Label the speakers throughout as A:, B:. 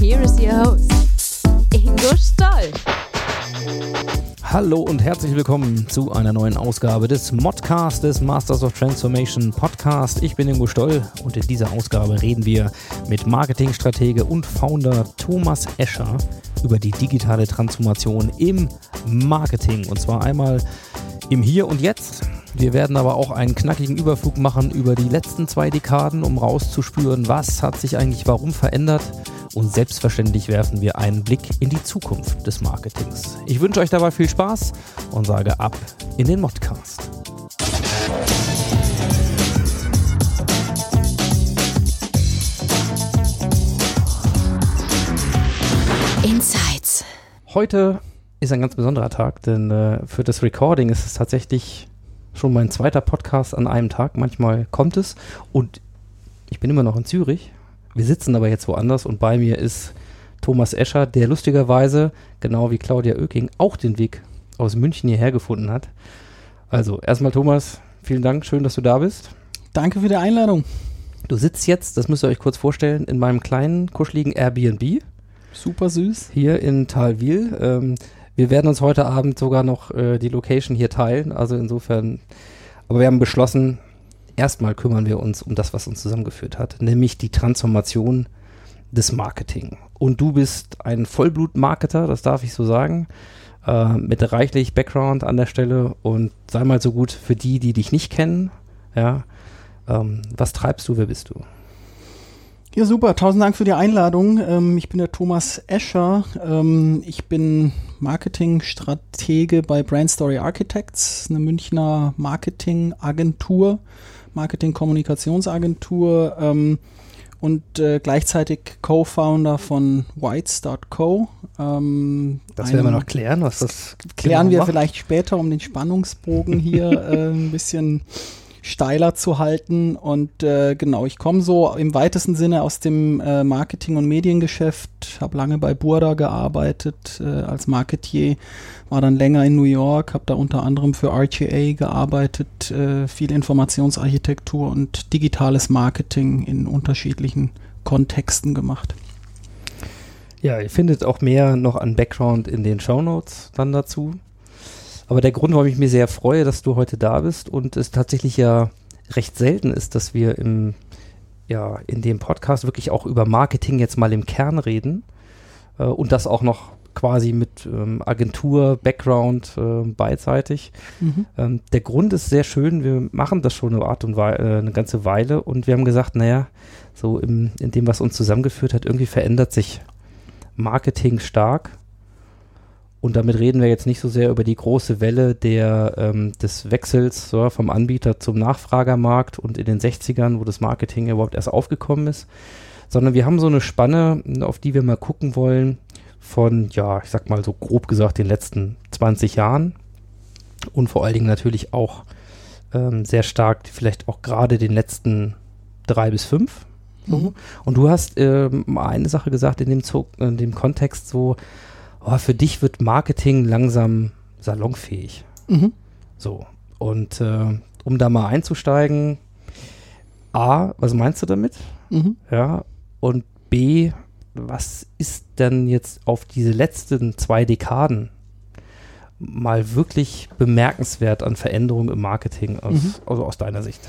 A: Here is your host, Ingo Stoll.
B: Hallo und herzlich willkommen zu einer neuen Ausgabe des Modcast des Masters of Transformation Podcast. Ich bin Ingo Stoll und in dieser Ausgabe reden wir mit Marketingstratege und Founder Thomas Escher über die digitale Transformation im Marketing und zwar einmal im Hier und Jetzt. Wir werden aber auch einen knackigen Überflug machen über die letzten zwei Dekaden, um rauszuspüren, was hat sich eigentlich warum verändert und selbstverständlich werfen wir einen Blick in die Zukunft des Marketings. Ich wünsche euch dabei viel Spaß und sage ab in den Modcast.
A: Insights.
B: Heute ist ein ganz besonderer Tag, denn äh, für das Recording ist es tatsächlich schon mein zweiter Podcast an einem Tag. Manchmal kommt es und ich bin immer noch in Zürich. Wir sitzen aber jetzt woanders und bei mir ist Thomas Escher, der lustigerweise, genau wie Claudia Oeking, auch den Weg aus München hierher gefunden hat. Also erstmal Thomas, vielen Dank, schön, dass du da bist.
C: Danke für die Einladung.
B: Du sitzt jetzt, das müsst ihr euch kurz vorstellen, in meinem kleinen, kuscheligen Airbnb
C: Super süß.
B: hier in Talwil. Ähm, wir werden uns heute Abend sogar noch äh, die Location hier teilen. Also insofern, aber wir haben beschlossen, erstmal kümmern wir uns um das, was uns zusammengeführt hat, nämlich die Transformation des Marketing. Und du bist ein Vollblut-Marketer, das darf ich so sagen, äh, mit reichlich Background an der Stelle und sei mal so gut für die, die dich nicht kennen. Ja, ähm, was treibst du, wer bist du?
C: Ja, super. Tausend Dank für die Einladung. Ähm, ich bin der Thomas Escher. Ähm, ich bin Marketingstratege bei Brand Story Architects, eine Münchner Marketingagentur, Marketing-Kommunikationsagentur ähm, und äh, gleichzeitig Co-Founder von Whites.co. Ähm,
B: Das werden wir noch klären, was das
C: klären
B: genau
C: wir
B: macht.
C: vielleicht später, um den Spannungsbogen hier äh, ein bisschen steiler zu halten. Und äh, genau, ich komme so im weitesten Sinne aus dem äh, Marketing- und Mediengeschäft, habe lange bei Burda gearbeitet äh, als Marketier, war dann länger in New York, habe da unter anderem für RGA gearbeitet, äh, viel Informationsarchitektur und digitales Marketing in unterschiedlichen Kontexten gemacht.
B: Ja, ihr findet auch mehr noch an Background in den Shownotes dann dazu. Aber der Grund, warum ich mich sehr freue, dass du heute da bist und es tatsächlich ja recht selten ist, dass wir im, ja, in dem Podcast wirklich auch über Marketing jetzt mal im Kern reden äh, und das auch noch quasi mit ähm, Agentur, Background äh, beidseitig. Ähm, der Grund ist sehr schön. Wir machen das schon eine Art und Wei äh, eine ganze Weile und wir haben gesagt, naja, so im, in dem, was uns zusammengeführt hat, irgendwie verändert sich Marketing stark. Und damit reden wir jetzt nicht so sehr über die große Welle der, ähm, des Wechsels so, vom Anbieter zum Nachfragermarkt und in den 60ern, wo das Marketing überhaupt erst aufgekommen ist, sondern wir haben so eine Spanne, auf die wir mal gucken wollen von, ja, ich sag mal so grob gesagt, den letzten 20 Jahren und vor allen Dingen natürlich auch ähm, sehr stark vielleicht auch gerade den letzten drei bis fünf.
C: Mhm.
B: Und du hast ähm, mal eine Sache gesagt in dem, Zug, in dem Kontext so, oh, für dich wird Marketing langsam salonfähig.
C: Mhm.
B: So. Und äh, um da mal einzusteigen, A, was meinst du damit?
C: Mhm.
B: Ja. Und B, was ist denn jetzt auf diese letzten zwei Dekaden mal wirklich bemerkenswert an Veränderungen im Marketing aus,
C: Mhm.
B: also aus deiner Sicht?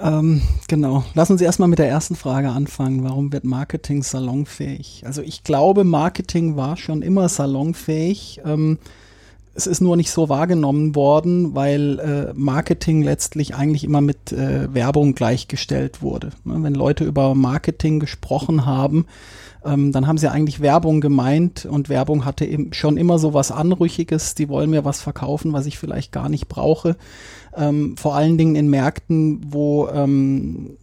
C: Ähm, genau. Lass uns erstmal mit der ersten Frage anfangen. Warum wird Marketing salonfähig? Also ich glaube, Marketing war schon immer salonfähig. Ähm, es ist nur nicht so wahrgenommen worden, weil äh, Marketing letztlich eigentlich immer mit äh, Werbung gleichgestellt wurde. Ne? Wenn Leute über Marketing gesprochen haben, ähm, dann haben sie eigentlich Werbung gemeint und Werbung hatte eben schon immer so was Anrüchiges. Die wollen mir was verkaufen, was ich vielleicht gar nicht brauche. Ähm, vor allen Dingen in Märkten, wo ähm,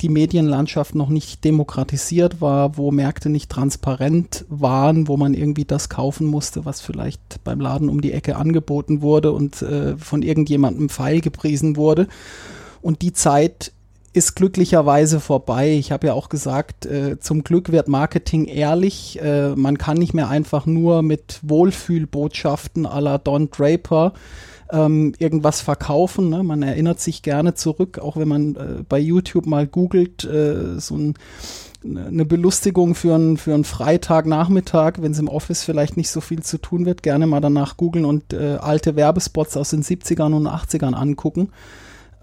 C: die Medienlandschaft noch nicht demokratisiert war, wo Märkte nicht transparent waren, wo man irgendwie das kaufen musste, was vielleicht beim Laden um die Ecke angeboten wurde und äh, von irgendjemandem feil gepriesen wurde. Und die Zeit ist glücklicherweise vorbei. Ich habe ja auch gesagt, äh, zum Glück wird Marketing ehrlich. Äh, man kann nicht mehr einfach nur mit Wohlfühlbotschaften à la Don Draper ähm, irgendwas verkaufen. Ne? Man erinnert sich gerne zurück, auch wenn man äh, bei YouTube mal googelt, äh, so ein eine Belustigung für einen, für einen Freitagnachmittag, wenn es im Office vielleicht nicht so viel zu tun wird, gerne mal danach googeln und äh, alte Werbespots aus den 70ern und 80ern angucken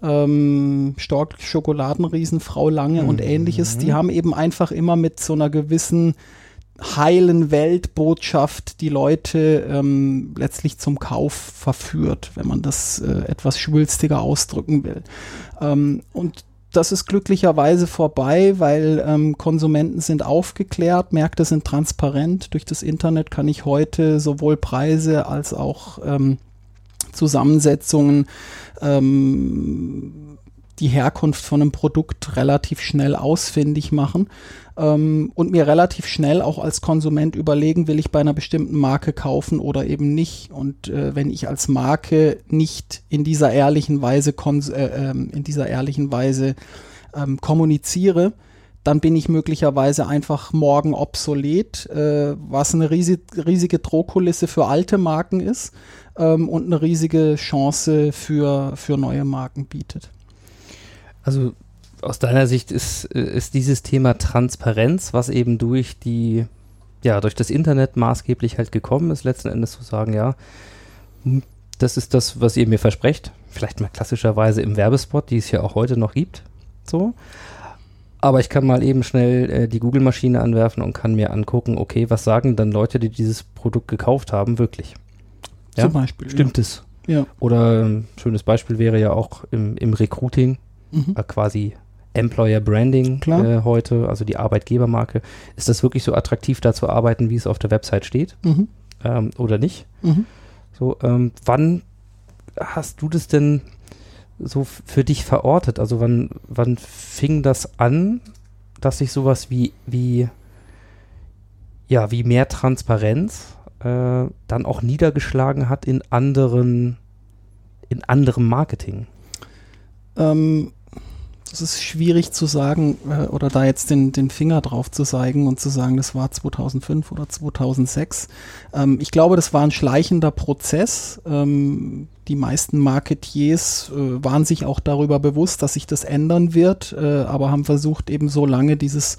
C: ähm, Stork, Schokoladenriesen, Frau Lange mhm. und ähnliches, die haben eben einfach immer mit so einer gewissen heilen Weltbotschaft die Leute ähm, letztlich zum Kauf verführt, wenn man das äh, etwas schwülstiger ausdrücken will. Ähm, und das ist glücklicherweise vorbei, weil ähm, Konsumenten sind aufgeklärt, Märkte sind transparent. Durch das Internet kann ich heute sowohl Preise als auch ähm, Zusammensetzungen ähm, die Herkunft von einem Produkt relativ schnell ausfindig machen ähm, und mir relativ schnell auch als Konsument überlegen, will ich bei einer bestimmten Marke kaufen oder eben nicht. Und äh, wenn ich als Marke nicht in dieser ehrlichen Weise äh, ähm, in dieser ehrlichen Weise ähm, kommuniziere, dann bin ich möglicherweise einfach morgen obsolet, äh, was eine riesig, riesige Drohkulisse für alte Marken ist ähm, und eine riesige Chance für, für neue Marken bietet.
B: Also aus deiner Sicht ist, ist dieses Thema Transparenz, was eben durch die, ja, durch das Internet maßgeblich halt gekommen ist, letzten Endes zu sagen, ja, hm, das ist das, was ihr mir versprecht. Vielleicht mal klassischerweise im Werbespot, die es ja auch heute noch gibt. So. Aber ich kann mal eben schnell äh, die Google-Maschine anwerfen und kann mir angucken, okay, was sagen dann Leute, die dieses Produkt gekauft haben, wirklich?
C: Ja? Zum Beispiel.
B: Stimmt
C: ja.
B: es?
C: Ja.
B: Oder ein schönes Beispiel wäre ja auch im, im Recruiting, mhm. äh, quasi Employer Branding äh, heute, also die Arbeitgebermarke. Ist das wirklich so attraktiv, da zu arbeiten, wie es auf der Website steht? Mhm. Ähm, oder nicht? Mhm. So, ähm, wann hast du das denn so für dich verortet? Also wann, wann fing das an, dass sich sowas wie, wie, ja, wie mehr Transparenz äh, dann auch niedergeschlagen hat in anderen, in anderem Marketing?
C: Ähm, das ist schwierig zu sagen äh, oder da jetzt den, den Finger drauf zu zeigen und zu sagen, das war 2005 oder 2006. Ähm, ich glaube, das war ein schleichender Prozess. Ähm, die meisten Marketiers äh, waren sich auch darüber bewusst, dass sich das ändern wird, äh, aber haben versucht, eben so lange dieses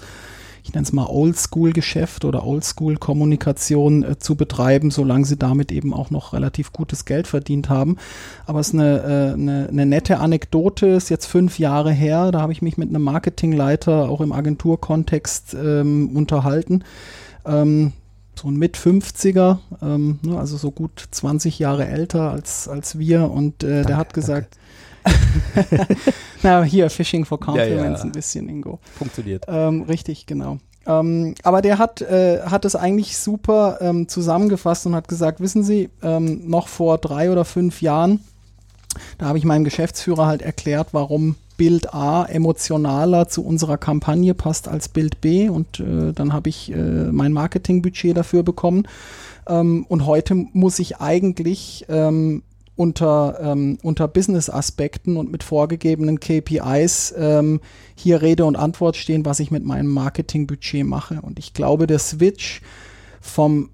C: ich nenne es mal Oldschool-Geschäft oder Oldschool-Kommunikation äh, zu betreiben, solange sie damit eben auch noch relativ gutes Geld verdient haben. Aber es ist eine, äh, eine, eine nette Anekdote, ist jetzt fünf Jahre her, da habe ich mich mit einem Marketingleiter auch im Agenturkontext ähm, unterhalten. Ähm, so ein Mit-50er, ähm, ne, also so gut 20 Jahre älter als, als wir. Und äh, danke, der hat gesagt, Na, hier, Fishing for Compliments ja, ja. ein bisschen, Ingo.
B: Funktioniert.
C: Ähm, richtig, genau. Ähm, aber der hat, äh, hat es eigentlich super ähm, zusammengefasst und hat gesagt, wissen Sie, ähm, noch vor drei oder fünf Jahren, da habe ich meinem Geschäftsführer halt erklärt, warum Bild A emotionaler zu unserer Kampagne passt als Bild B und äh, dann habe ich äh, mein Marketingbudget dafür bekommen. Ähm, und heute muss ich eigentlich ähm, unter, ähm, unter Business-Aspekten und mit vorgegebenen KPIs ähm, hier Rede und Antwort stehen, was ich mit meinem Marketingbudget mache. Und ich glaube, der Switch vom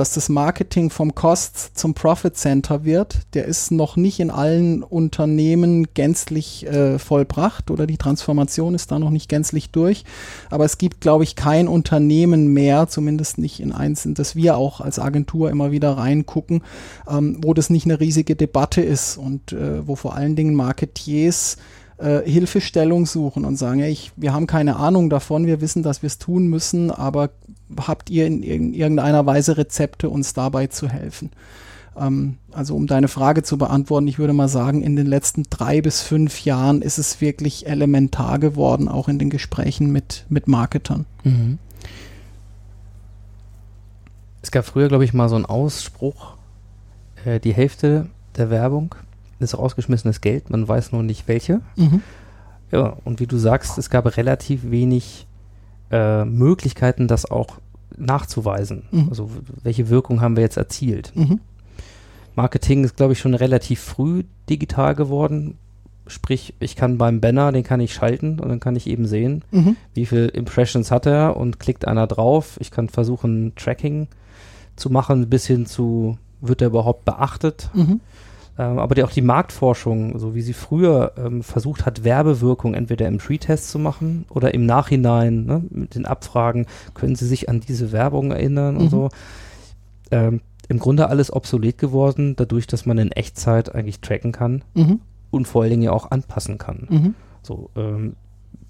C: dass das Marketing vom Cost zum Profit Center wird, der ist noch nicht in allen Unternehmen gänzlich äh, vollbracht oder die Transformation ist da noch nicht gänzlich durch. Aber es gibt, glaube ich, kein Unternehmen mehr, zumindest nicht in eins, in das wir auch als Agentur immer wieder reingucken, ähm, wo das nicht eine riesige Debatte ist und äh, wo vor allen Dingen Marketiers äh, Hilfestellung suchen und sagen, ich, wir haben keine Ahnung davon, wir wissen, dass wir es tun müssen, aber habt ihr in, in irgendeiner Weise Rezepte, uns dabei zu helfen? Ähm, also um deine Frage zu beantworten, ich würde mal sagen, in den letzten drei bis fünf Jahren ist es wirklich elementar geworden, auch in den Gesprächen mit, mit Marketern. Mhm.
B: Es gab früher, glaube ich, mal so einen Ausspruch, äh, die Hälfte der Werbung ist rausgeschmissenes Geld, man weiß nur nicht welche.
C: Mhm.
B: Ja, und wie du sagst, es gab relativ wenig äh, Möglichkeiten, das auch nachzuweisen.
C: Mhm.
B: Also welche Wirkung haben wir jetzt erzielt?
C: Mhm.
B: Marketing ist, glaube ich, schon relativ früh digital geworden. Sprich, ich kann beim Banner, den kann ich schalten und dann kann ich eben sehen,
C: Mhm.
B: wie viel Impressions hat er und klickt einer drauf. Ich kann versuchen, Tracking zu machen, bis hin zu, wird er überhaupt beachtet?
C: Mhm.
B: Ähm, aber die, auch die Marktforschung, so wie sie früher ähm, versucht hat, Werbewirkung entweder im Pre-Test zu machen oder im Nachhinein ne, mit den Abfragen, können Sie sich an diese Werbung erinnern und
C: Mhm.
B: so. Ähm, Im Grunde alles obsolet geworden, dadurch, dass man in Echtzeit eigentlich tracken kann
C: Mhm.
B: und vor allen Dingen ja auch anpassen kann.
C: Mhm.
B: So, ähm,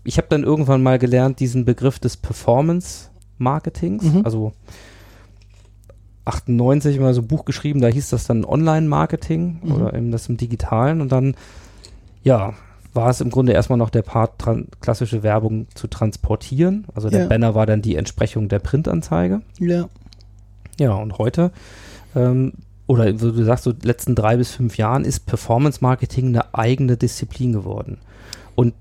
B: ich habe dann irgendwann mal gelernt, diesen Begriff des Performance-Marketings,
C: Mhm.
B: also 98 mal so ein Buch geschrieben, da hieß das dann Online-Marketing
C: Mhm.
B: oder eben das im Digitalen und dann, ja, war es im Grunde erstmal noch der Part, klassische Werbung zu transportieren. Also der
C: Ja.
B: Banner war dann die Entsprechung der Printanzeige.
C: Ja.
B: Ja, und heute, ähm, oder wie du sagst, so letzten drei bis fünf Jahren ist Performance Marketing eine eigene Disziplin geworden. Und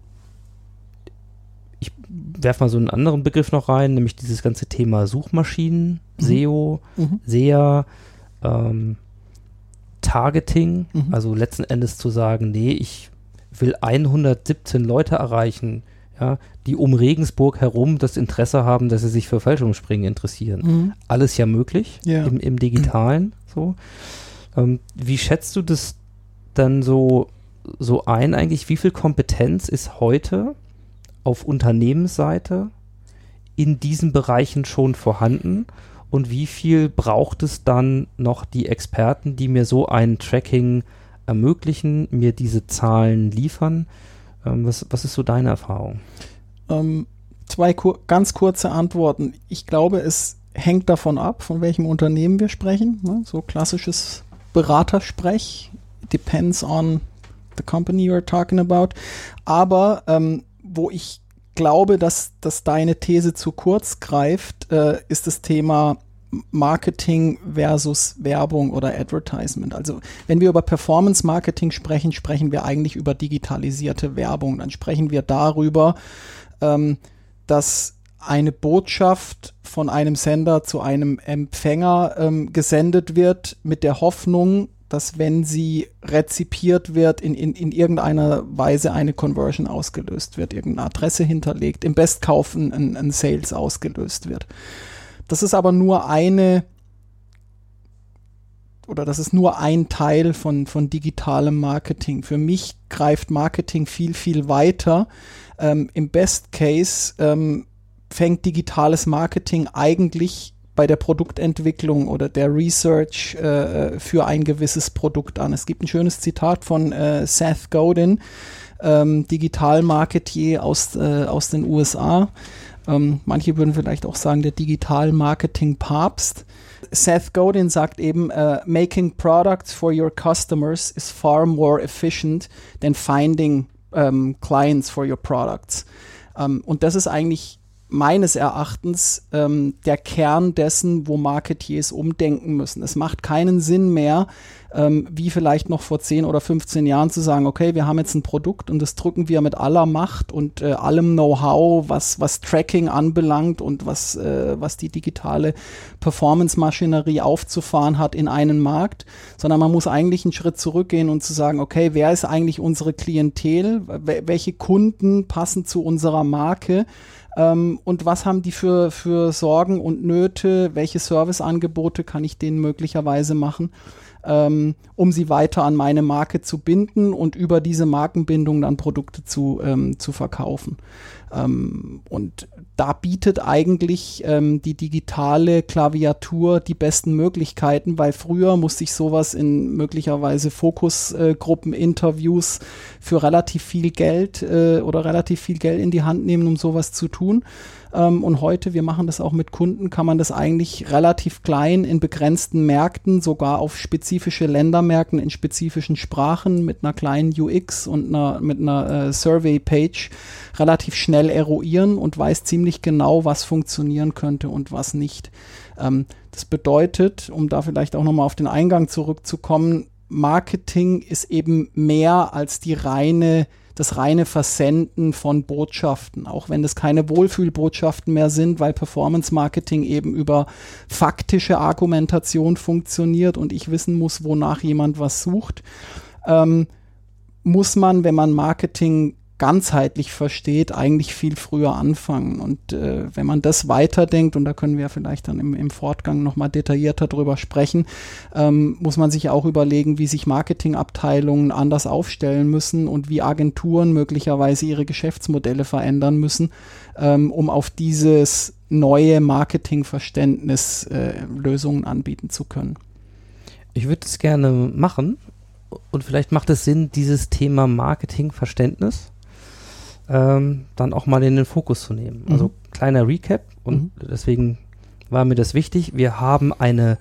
B: werfe mal so einen anderen Begriff noch rein, nämlich dieses ganze Thema Suchmaschinen,
C: Mhm.
B: SEO,
C: Mhm.
B: SEA, ähm, Targeting,
C: Mhm.
B: also letzten Endes zu sagen, nee, ich will 117 Leute erreichen, ja, die um Regensburg herum das Interesse haben, dass sie sich für Fallschirmspringen interessieren
C: Mhm.
B: alles ja möglich
C: Ja.
B: im, im Digitalen. So. Ähm, wie schätzt du das dann so, so ein eigentlich? Wie viel Kompetenz ist heute auf Unternehmensseite in diesen Bereichen schon vorhanden? Und wie viel braucht es dann noch die Experten, die mir so ein Tracking ermöglichen, mir diese Zahlen liefern? Ähm, was, was ist so deine Erfahrung?
C: Ähm, zwei kur ganz kurze Antworten. Ich glaube, es hängt davon ab, von welchem Unternehmen wir sprechen. Ne? So klassisches Beratersprech. Depends on the company you're talking about. Aber ähm, wo ich glaube, dass, dass deine These zu kurz greift, äh, ist das Thema Marketing versus Werbung oder Advertisement. Also wenn wir über Performance Marketing sprechen, sprechen wir eigentlich über digitalisierte Werbung. Dann sprechen wir darüber, ähm, dass eine Botschaft von einem Sender zu einem Empfänger ähm, gesendet wird mit der Hoffnung, dass wenn sie rezipiert wird, in, in, in irgendeiner Weise eine Conversion ausgelöst wird, irgendeine Adresse hinterlegt, im Bestkauf ein, ein, ein Sales ausgelöst wird. Das ist aber nur eine oder das ist nur ein Teil von, von digitalem Marketing. Für mich greift Marketing viel, viel weiter. Ähm, Im Best Case ähm, fängt digitales Marketing eigentlich bei der Produktentwicklung oder der Research äh, für ein gewisses Produkt an. Es gibt ein schönes Zitat von äh, Seth Godin, ähm, Digital-Marketier aus, äh, aus den USA. Ähm, manche würden vielleicht auch sagen, der Digital-Marketing-Papst. Seth Godin sagt eben, uh, making products for your customers is far more efficient than finding um, clients for your products. Um, und das ist eigentlich meines Erachtens ähm, der Kern dessen, wo Marketiers umdenken müssen. Es macht keinen Sinn mehr, ähm, wie vielleicht noch vor 10 oder 15 Jahren zu sagen, okay, wir haben jetzt ein Produkt und das drücken wir mit aller Macht und äh, allem Know-how, was, was Tracking anbelangt und was, äh, was die digitale Performance-Maschinerie aufzufahren hat in einen Markt, sondern man muss eigentlich einen Schritt zurückgehen und zu sagen, okay, wer ist eigentlich unsere Klientel? Welche Kunden passen zu unserer Marke? Ähm, und was haben die für, für Sorgen und Nöte? Welche Serviceangebote kann ich denen möglicherweise machen, ähm, um sie weiter an meine Marke zu binden und über diese Markenbindung dann Produkte zu, ähm, zu verkaufen? Ähm, und da bietet eigentlich ähm, die digitale Klaviatur die besten Möglichkeiten, weil früher musste ich sowas in möglicherweise Fokusgruppen, äh, Interviews für relativ viel Geld äh, oder relativ viel Geld in die Hand nehmen, um sowas zu tun. Ähm, und heute, wir machen das auch mit Kunden, kann man das eigentlich relativ klein in begrenzten Märkten, sogar auf spezifische Ländermärkten in spezifischen Sprachen mit einer kleinen UX und einer, mit einer äh, Survey-Page relativ schnell eruieren und weiß ziemlich genau, was funktionieren könnte und was nicht. Ähm, das bedeutet, um da vielleicht auch nochmal auf den Eingang zurückzukommen, Marketing ist eben mehr als die reine das reine Versenden von Botschaften, auch wenn das keine Wohlfühlbotschaften mehr sind, weil Performance Marketing eben über faktische Argumentation funktioniert und ich wissen muss, wonach jemand was sucht, ähm, muss man, wenn man Marketing ganzheitlich versteht, eigentlich viel früher anfangen. Und äh, wenn man das weiterdenkt, und da können wir vielleicht dann im, im Fortgang nochmal detaillierter drüber sprechen, ähm, muss man sich auch überlegen, wie sich Marketingabteilungen anders aufstellen müssen und wie Agenturen möglicherweise ihre Geschäftsmodelle verändern müssen, ähm, um auf dieses neue Marketingverständnis äh, Lösungen anbieten zu können.
B: Ich würde es gerne machen und vielleicht macht es Sinn, dieses Thema Marketingverständnis ähm, dann auch mal in den Fokus zu nehmen. Also
C: Mhm.
B: kleiner Recap und
C: Mhm.
B: deswegen war mir das wichtig. Wir haben eine,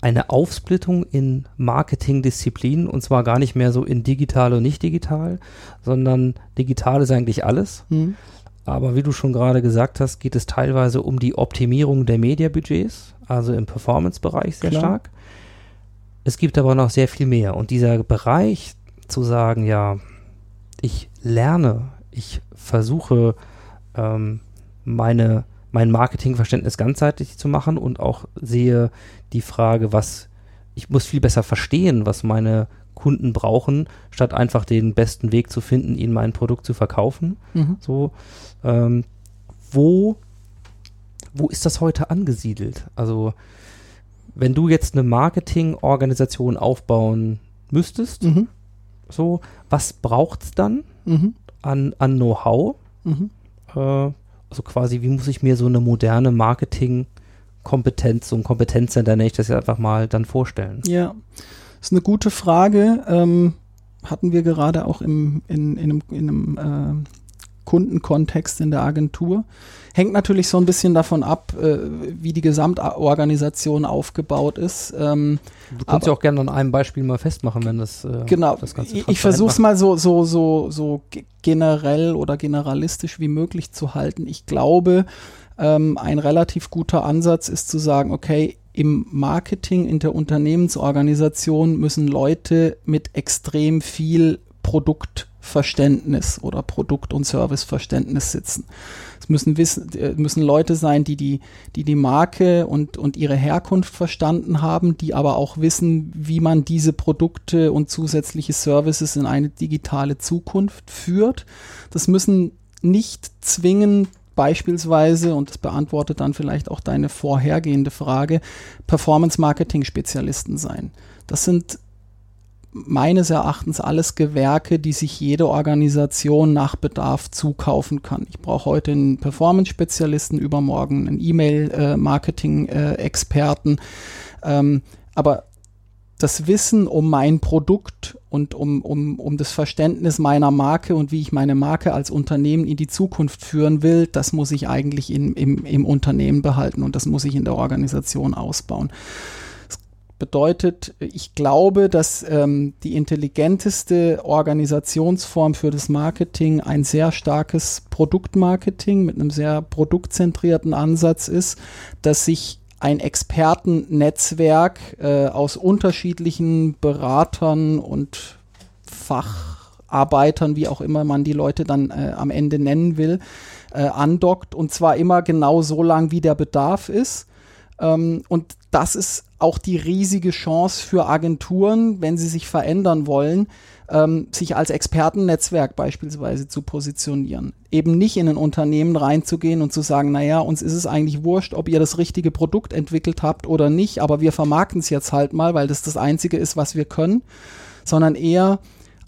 B: eine Aufsplittung in Marketingdisziplinen und zwar gar nicht mehr so in digital und nicht digital, sondern digital ist eigentlich alles.
C: Hm?
B: Aber wie du schon gerade gesagt hast, geht es teilweise um die Optimierung der Mediabudgets, also im Performance-Bereich sehr
C: Klar.
B: stark. Es gibt aber noch sehr viel mehr. Und dieser Bereich zu sagen, ja, ich lerne, ich versuche ähm, meine, mein Marketingverständnis ganzheitlich zu machen und auch sehe die Frage, was ich muss viel besser verstehen, was meine Kunden brauchen, statt einfach den besten Weg zu finden, ihnen mein Produkt zu verkaufen.
C: Mhm.
B: So, ähm, wo, wo ist das heute angesiedelt? Also, wenn du jetzt eine Marketingorganisation aufbauen müsstest,
C: Mhm.
B: so, was braucht es dann
C: Mhm.
B: An, an Know-how?
C: Mhm.
B: Äh, also quasi, wie muss ich mir so eine moderne Marketingkompetenz, so ein Kompetenzcenter, nenne ich das ja einfach mal, dann vorstellen?
C: Ja, ist eine gute Frage. Ähm, hatten wir gerade auch im, in, in einem, in einem äh, Kundenkontext in der Agentur. Hängt natürlich so ein bisschen davon ab, äh, wie die Gesamtorganisation aufgebaut ist. Ähm,
B: Du kannst ja auch gerne an einem Beispiel mal festmachen, wenn das äh,
C: genau.
B: das Ganze
C: ich versuche es mal so, so, so, so ge- generell oder generalistisch wie möglich zu halten. Ich glaube, ähm, ein relativ guter Ansatz ist zu sagen, okay, im Marketing, in der Unternehmensorganisation müssen Leute mit extrem viel Produktverständnis oder Produkt- und Serviceverständnis sitzen. Es müssen, wissen, äh, müssen Leute sein, die die, die, die Marke und, und ihre Herkunft verstanden haben, die aber auch wissen, wie man diese Produkte und zusätzliche Services in eine digitale Zukunft führt. Das müssen nicht zwingend beispielsweise, und das beantwortet dann vielleicht auch deine vorhergehende Frage, Performance-Marketing-Spezialisten sein. Das sind meines Erachtens alles Gewerke, die sich jede Organisation nach Bedarf zukaufen kann. Ich brauche heute einen Performance-Spezialisten, übermorgen einen E-Mail-Marketing-Experten. Ähm, aber das Wissen um mein Produkt und um, um, um das Verständnis meiner Marke und wie ich meine Marke als Unternehmen in die Zukunft führen will, das muss ich eigentlich in, im, im Unternehmen behalten und das muss ich in der Organisation ausbauen bedeutet, ich glaube, dass ähm, die intelligenteste Organisationsform für das Marketing ein sehr starkes Produktmarketing mit einem sehr produktzentrierten Ansatz ist, dass sich ein Expertennetzwerk äh, aus unterschiedlichen Beratern und Facharbeitern, wie auch immer man die Leute dann äh, am Ende nennen will, äh, andockt und zwar immer genau so lang, wie der Bedarf ist. Ähm, und das ist auch die riesige Chance für Agenturen, wenn sie sich verändern wollen, ähm, sich als Expertennetzwerk beispielsweise zu positionieren. Eben nicht in ein Unternehmen reinzugehen und zu sagen, naja, uns ist es eigentlich wurscht, ob ihr das richtige Produkt entwickelt habt oder nicht, aber wir vermarkten es jetzt halt mal, weil das das Einzige ist, was wir können, sondern eher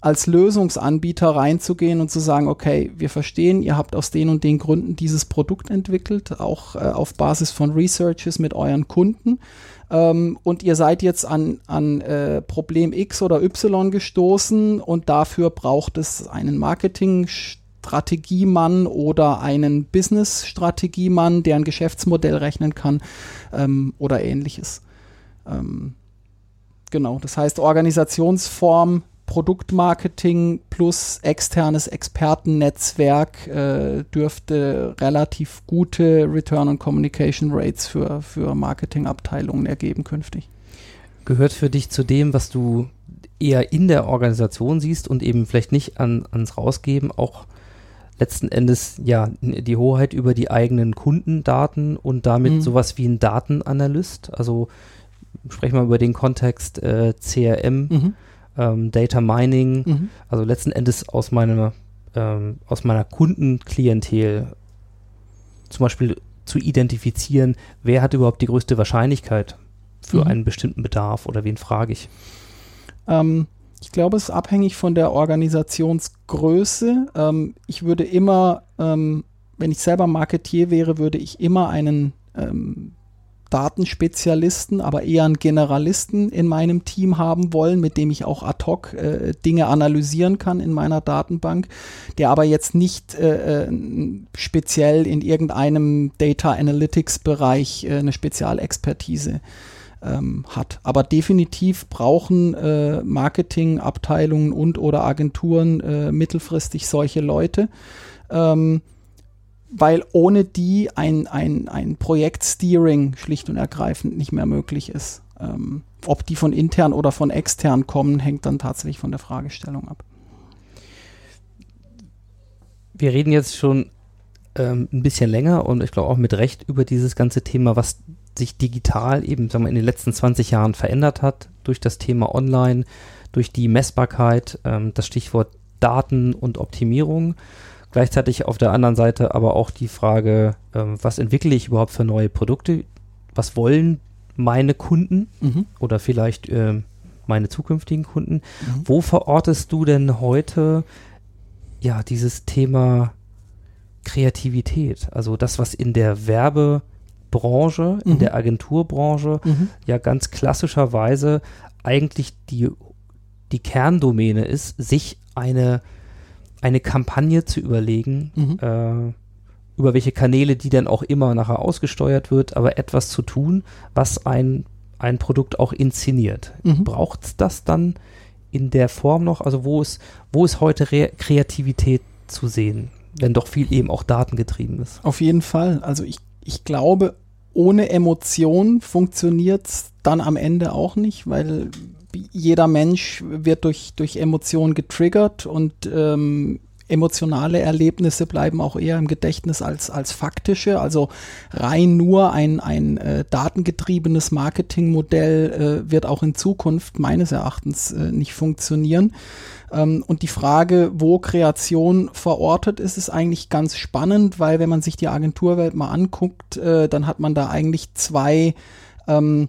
C: als Lösungsanbieter reinzugehen und zu sagen, okay, wir verstehen, ihr habt aus den und den Gründen dieses Produkt entwickelt, auch äh, auf Basis von Researches mit euren Kunden. Ähm, und ihr seid jetzt an, an äh, Problem X oder Y gestoßen und dafür braucht es einen Marketing-Strategiemann oder einen Business-Strategiemann, der ein Geschäftsmodell rechnen kann ähm, oder ähnliches. Ähm, genau, das heißt Organisationsform, Produktmarketing plus externes Expertennetzwerk äh, dürfte relativ gute Return on Communication Rates für, für Marketingabteilungen ergeben künftig.
B: Gehört für dich zu dem, was du eher in der Organisation siehst und eben vielleicht nicht an, ans Rausgeben, auch letzten Endes ja die Hoheit über die eigenen Kundendaten und damit
C: Mhm.
B: sowas wie ein Datenanalyst. Also sprechen wir über den Kontext äh, CRM,
C: Mhm.
B: Ähm, Data Mining,
C: Mhm.
B: also letzten Endes aus meiner, ähm, aus meiner Kundenklientel zum Beispiel zu identifizieren, wer hat überhaupt die größte Wahrscheinlichkeit für
C: Mhm.
B: einen bestimmten Bedarf oder wen frage ich.
C: Ähm, ich glaube, es ist abhängig von der Organisationsgröße. Ähm, ich würde immer, ähm, wenn ich selber Marketier wäre, würde ich immer einen ähm, Datenspezialisten, aber eher einen Generalisten in meinem Team haben wollen, mit dem ich auch ad hoc äh, Dinge analysieren kann in meiner Datenbank, der aber jetzt nicht äh, äh, speziell in irgendeinem Data Analytics Bereich äh, eine Spezialexpertise ähm, hat. Aber definitiv brauchen äh, Marketingabteilungen und oder Agenturen äh, mittelfristig solche Leute. Ähm, weil ohne die ein, ein, ein Projektsteering schlicht und ergreifend nicht mehr möglich ist. Ähm, ob die von intern oder von extern kommen, hängt dann tatsächlich von der Fragestellung ab.
B: Wir reden jetzt schon ähm, ein bisschen länger und ich glaube auch mit Recht über dieses ganze Thema, was sich digital eben sagen wir, in den letzten 20 Jahren verändert hat, durch das Thema Online, durch die Messbarkeit, ähm, das Stichwort Daten und Optimierung. Gleichzeitig auf der anderen Seite aber auch die Frage, ähm, was entwickle ich überhaupt für neue Produkte? Was wollen meine Kunden
C: Mhm.
B: oder vielleicht ähm, meine zukünftigen Kunden?
C: Mhm.
B: Wo verortest du denn heute ja dieses Thema Kreativität? Also das, was in der Werbebranche, in
C: Mhm.
B: der Agenturbranche
C: Mhm.
B: ja ganz klassischerweise eigentlich die, die Kerndomäne ist, sich eine, eine Kampagne zu überlegen,
C: Mhm.
B: äh, über welche Kanäle die dann auch immer nachher ausgesteuert wird, aber etwas zu tun, was ein, ein Produkt auch inszeniert.
C: Mhm.
B: Braucht es das dann in der Form noch? Also wo ist, wo ist heute Re Kreativität zu sehen, wenn doch viel eben auch datengetrieben ist?
C: Auf jeden Fall. Also ich, ich glaube, ohne Emotion funktioniert es dann am Ende auch nicht, weil jeder Mensch wird durch, durch Emotionen getriggert und ähm, emotionale Erlebnisse bleiben auch eher im Gedächtnis als, als faktische. Also rein nur ein, ein äh, datengetriebenes Marketingmodell äh, wird auch in Zukunft meines Erachtens äh, nicht funktionieren. Ähm, und die Frage, wo Kreation verortet ist, ist eigentlich ganz spannend, weil wenn man sich die Agenturwelt mal anguckt, äh, dann hat man da eigentlich zwei ähm,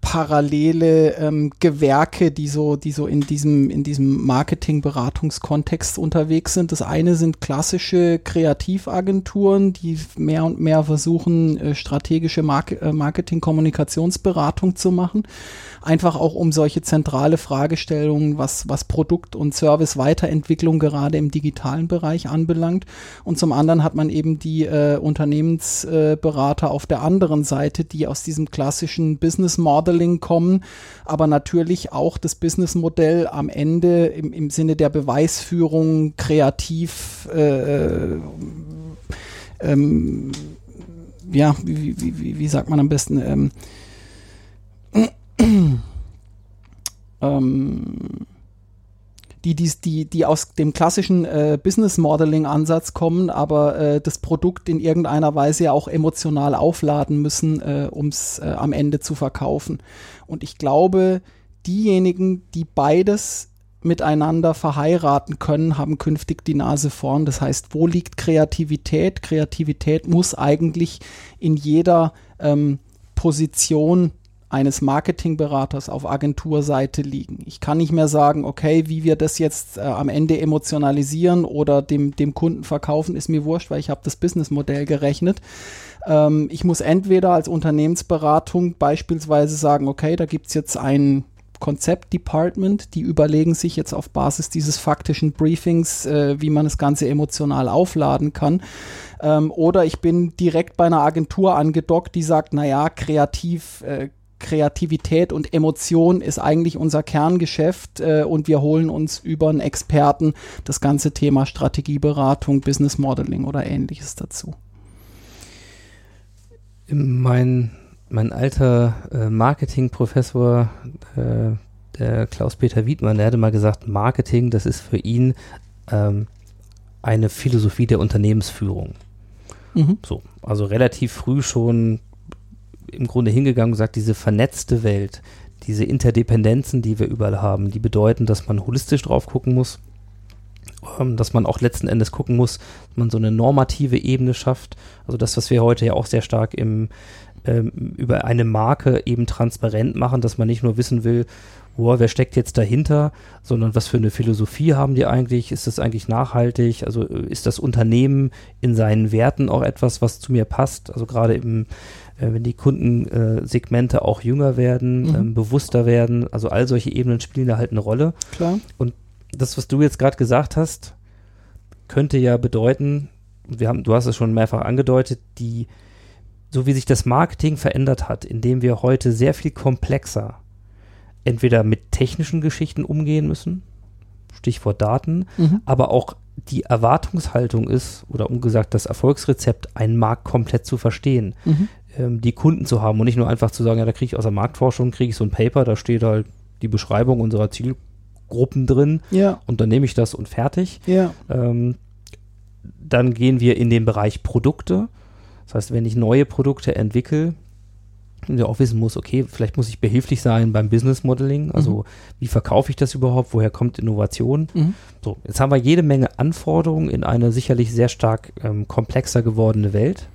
C: parallele ähm, Gewerke, die so, die so in diesem, in diesem Marketing-Beratungskontext unterwegs sind. Das eine sind klassische Kreativagenturen, die mehr und mehr versuchen, äh, strategische Mark äh, Marketing-Kommunikationsberatung zu machen. Einfach auch um solche zentrale Fragestellungen, was, was Produkt- und Service-Weiterentwicklung gerade im digitalen Bereich anbelangt. Und zum anderen hat man eben die äh, Unternehmensberater äh, auf der anderen Seite, die aus diesem klassischen Business Modeling kommen, aber natürlich auch das Businessmodell am Ende im, im Sinne der Beweisführung kreativ äh, ähm, ja, wie, wie, wie, wie sagt man am besten, ähm, ähm, die, die, die, die aus dem klassischen äh, Business Modeling Ansatz kommen, aber äh, das Produkt in irgendeiner Weise ja auch emotional aufladen müssen, äh, um es äh, am Ende zu verkaufen. Und ich glaube, diejenigen, die beides miteinander verheiraten können, haben künftig die Nase vorn. Das heißt, wo liegt Kreativität? Kreativität muss eigentlich in jeder ähm, Position eines Marketingberaters auf Agenturseite liegen. Ich kann nicht mehr sagen, okay, wie wir das jetzt äh, am Ende emotionalisieren oder dem, dem Kunden verkaufen, ist mir wurscht, weil ich habe das Businessmodell gerechnet. Ähm, ich muss entweder als Unternehmensberatung beispielsweise sagen, okay, da gibt's jetzt ein Konzept-Department, die überlegen sich jetzt auf Basis dieses faktischen Briefings, äh, wie man das Ganze emotional aufladen kann. Ähm, oder ich bin direkt bei einer Agentur angedockt, die sagt, naja, kreativ, äh, Kreativität und Emotion ist eigentlich unser Kerngeschäft äh, und wir holen uns über einen Experten das ganze Thema Strategieberatung, Business Modeling oder ähnliches dazu.
B: Mein, mein alter äh, Marketingprofessor, äh, der Klaus-Peter Wiedmann, der hatte mal gesagt, Marketing, das ist für ihn ähm, eine Philosophie der Unternehmensführung.
C: Mhm.
B: So, also relativ früh schon im Grunde hingegangen und gesagt, diese vernetzte Welt, diese Interdependenzen, die wir überall haben, die bedeuten, dass man holistisch drauf gucken muss, ähm, dass man auch letzten Endes gucken muss, dass man so eine normative Ebene schafft. Also das, was wir heute ja auch sehr stark im, ähm, über eine Marke eben transparent machen, dass man nicht nur wissen will, boah, wer steckt jetzt dahinter, sondern was für eine Philosophie haben die eigentlich? Ist das eigentlich nachhaltig? Also äh, ist das Unternehmen in seinen Werten auch etwas, was zu mir passt? Also gerade im, wenn die Kundensegmente auch jünger werden,
C: Mhm.
B: ähm, bewusster werden, also all solche Ebenen spielen da halt eine Rolle.
C: Klar.
B: Das, was du jetzt gerade gesagt hast, könnte ja bedeuten, wir haben, du hast es schon mehrfach angedeutet, die, so wie sich das Marketing verändert hat, indem wir heute sehr viel komplexer entweder mit technischen Geschichten umgehen müssen, Stichwort Daten,
C: Mhm.
B: aber auch die Erwartungshaltung ist, oder umgesagt das Erfolgsrezept, einen Markt komplett zu verstehen,
C: Mhm.
B: Ähm, die Kunden zu haben und nicht nur einfach zu sagen, ja, da kriege ich aus der Marktforschung, kriege ich so ein Paper, da steht halt die Beschreibung unserer Zielgruppen drin
C: Ja,
B: und dann nehme ich das und fertig.
C: ja.
B: Ähm, dann gehen wir in den Bereich Produkte. Das heißt, wenn ich neue Produkte entwickle, und ja auch wissen muss, okay, vielleicht muss ich behilflich sein beim Business Modeling. Also wie verkaufe ich das überhaupt? Woher kommt Innovation?
C: Mhm.
B: So, jetzt haben wir jede Menge Anforderungen in eine sicherlich sehr stark ähm, komplexer gewordene Welt.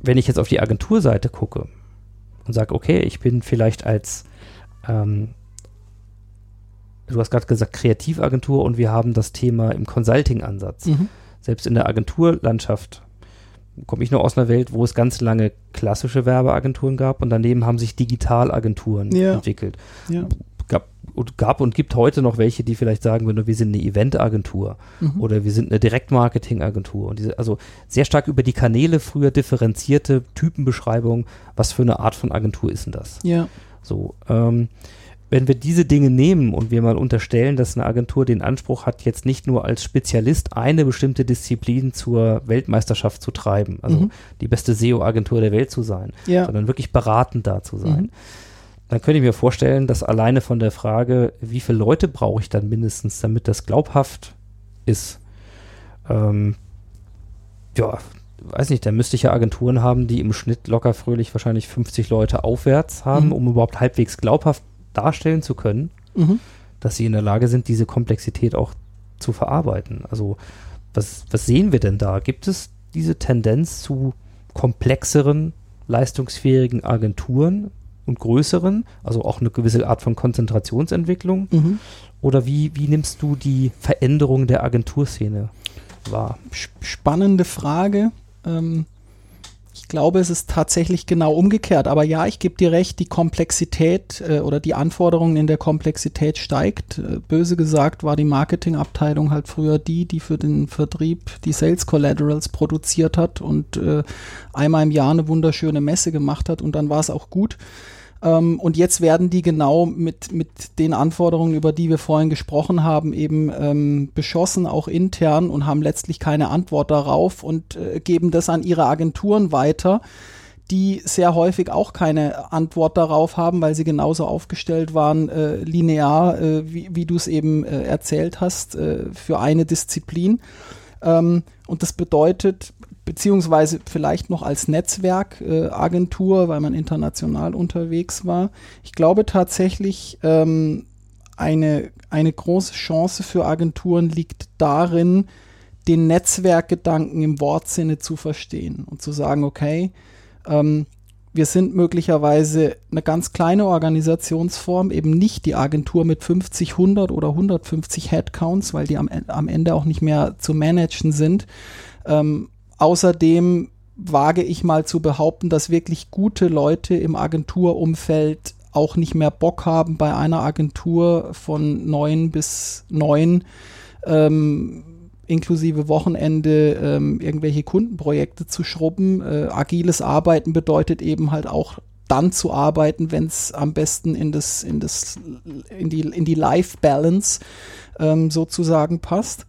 B: Wenn ich jetzt auf die Agenturseite gucke und sage, okay, ich bin vielleicht als, ähm, du hast gerade gesagt, Kreativagentur und wir haben das Thema im Consulting-Ansatz.
C: Mhm.
B: Selbst in der Agenturlandschaft komme ich nur aus einer Welt, wo es ganz lange klassische Werbeagenturen gab und daneben haben sich Digitalagenturen
C: Ja.
B: entwickelt
C: Ja.
B: Gab und, gab und gibt heute noch welche, die vielleicht sagen würden, wir sind eine Eventagentur
C: Mhm.
B: oder wir sind eine Direktmarketingagentur. Und diese, also sehr stark über die Kanäle früher differenzierte Typenbeschreibung, was für eine Art von Agentur ist denn das?
C: Ja.
B: So, ähm, wenn wir diese Dinge nehmen und wir mal unterstellen, dass eine Agentur den Anspruch hat, jetzt nicht nur als Spezialist eine bestimmte Disziplin zur Weltmeisterschaft zu treiben, also
C: Mhm.
B: die beste SEO-Agentur der Welt zu sein,
C: Ja.
B: sondern wirklich beratend da zu sein,
C: Mhm.
B: Dann könnte ich mir vorstellen, dass alleine von der Frage, wie viele Leute brauche ich dann mindestens, damit das glaubhaft ist, ähm, ja, weiß nicht, dann müsste ich ja Agenturen haben, die im Schnitt locker fröhlich wahrscheinlich 50 Leute aufwärts haben,
C: Mhm.
B: um überhaupt halbwegs glaubhaft darstellen zu können,
C: Mhm.
B: dass sie in der Lage sind, diese Komplexität auch zu verarbeiten. Also was, was sehen wir denn da? Gibt es diese Tendenz zu komplexeren, leistungsfähigen Agenturen und größeren, also auch eine gewisse Art von Konzentrationsentwicklung?
C: Mhm.
B: Oder wie, wie nimmst du die Veränderung der Agenturszene wahr?
C: Sp- Spannende Frage. Ähm, ich glaube, es ist tatsächlich genau umgekehrt. Aber ja, ich gebe dir recht, die Komplexität äh, oder die Anforderungen in der Komplexität steigt. Äh, böse gesagt war die Marketingabteilung halt früher die, die für den Vertrieb die Sales Collaterals produziert hat und äh, einmal im Jahr eine wunderschöne Messe gemacht hat und dann war es auch gut. Ähm, und jetzt werden die genau mit, mit den Anforderungen, über die wir vorhin gesprochen haben, eben ähm, beschossen, auch intern und haben letztlich keine Antwort darauf und äh, geben das an ihre Agenturen weiter, die sehr häufig auch keine Antwort darauf haben, weil sie genauso aufgestellt waren, äh, linear, äh, wie, wie du es eben äh, erzählt hast, äh, für eine Disziplin. Ähm, und das bedeutet, beziehungsweise vielleicht noch als Netzwerkagentur, äh, weil man international unterwegs war. Ich glaube tatsächlich, ähm, eine, eine große Chance für Agenturen liegt darin, den Netzwerkgedanken im Wortsinne zu verstehen und zu sagen, okay, ähm, wir sind möglicherweise eine ganz kleine Organisationsform, eben nicht die Agentur mit 50, 100 oder 150 Headcounts, weil die am, am Ende auch nicht mehr zu managen sind. Ähm, außerdem wage ich mal zu behaupten, dass wirklich gute Leute im Agenturumfeld auch nicht mehr Bock haben, bei einer Agentur von neun bis neun ähm, inklusive Wochenende ähm, irgendwelche Kundenprojekte zu schrubben. Äh, agiles Arbeiten bedeutet eben halt auch dann zu arbeiten, wenn es am besten in das, in das, in die, in die Life Balance ähm, sozusagen passt.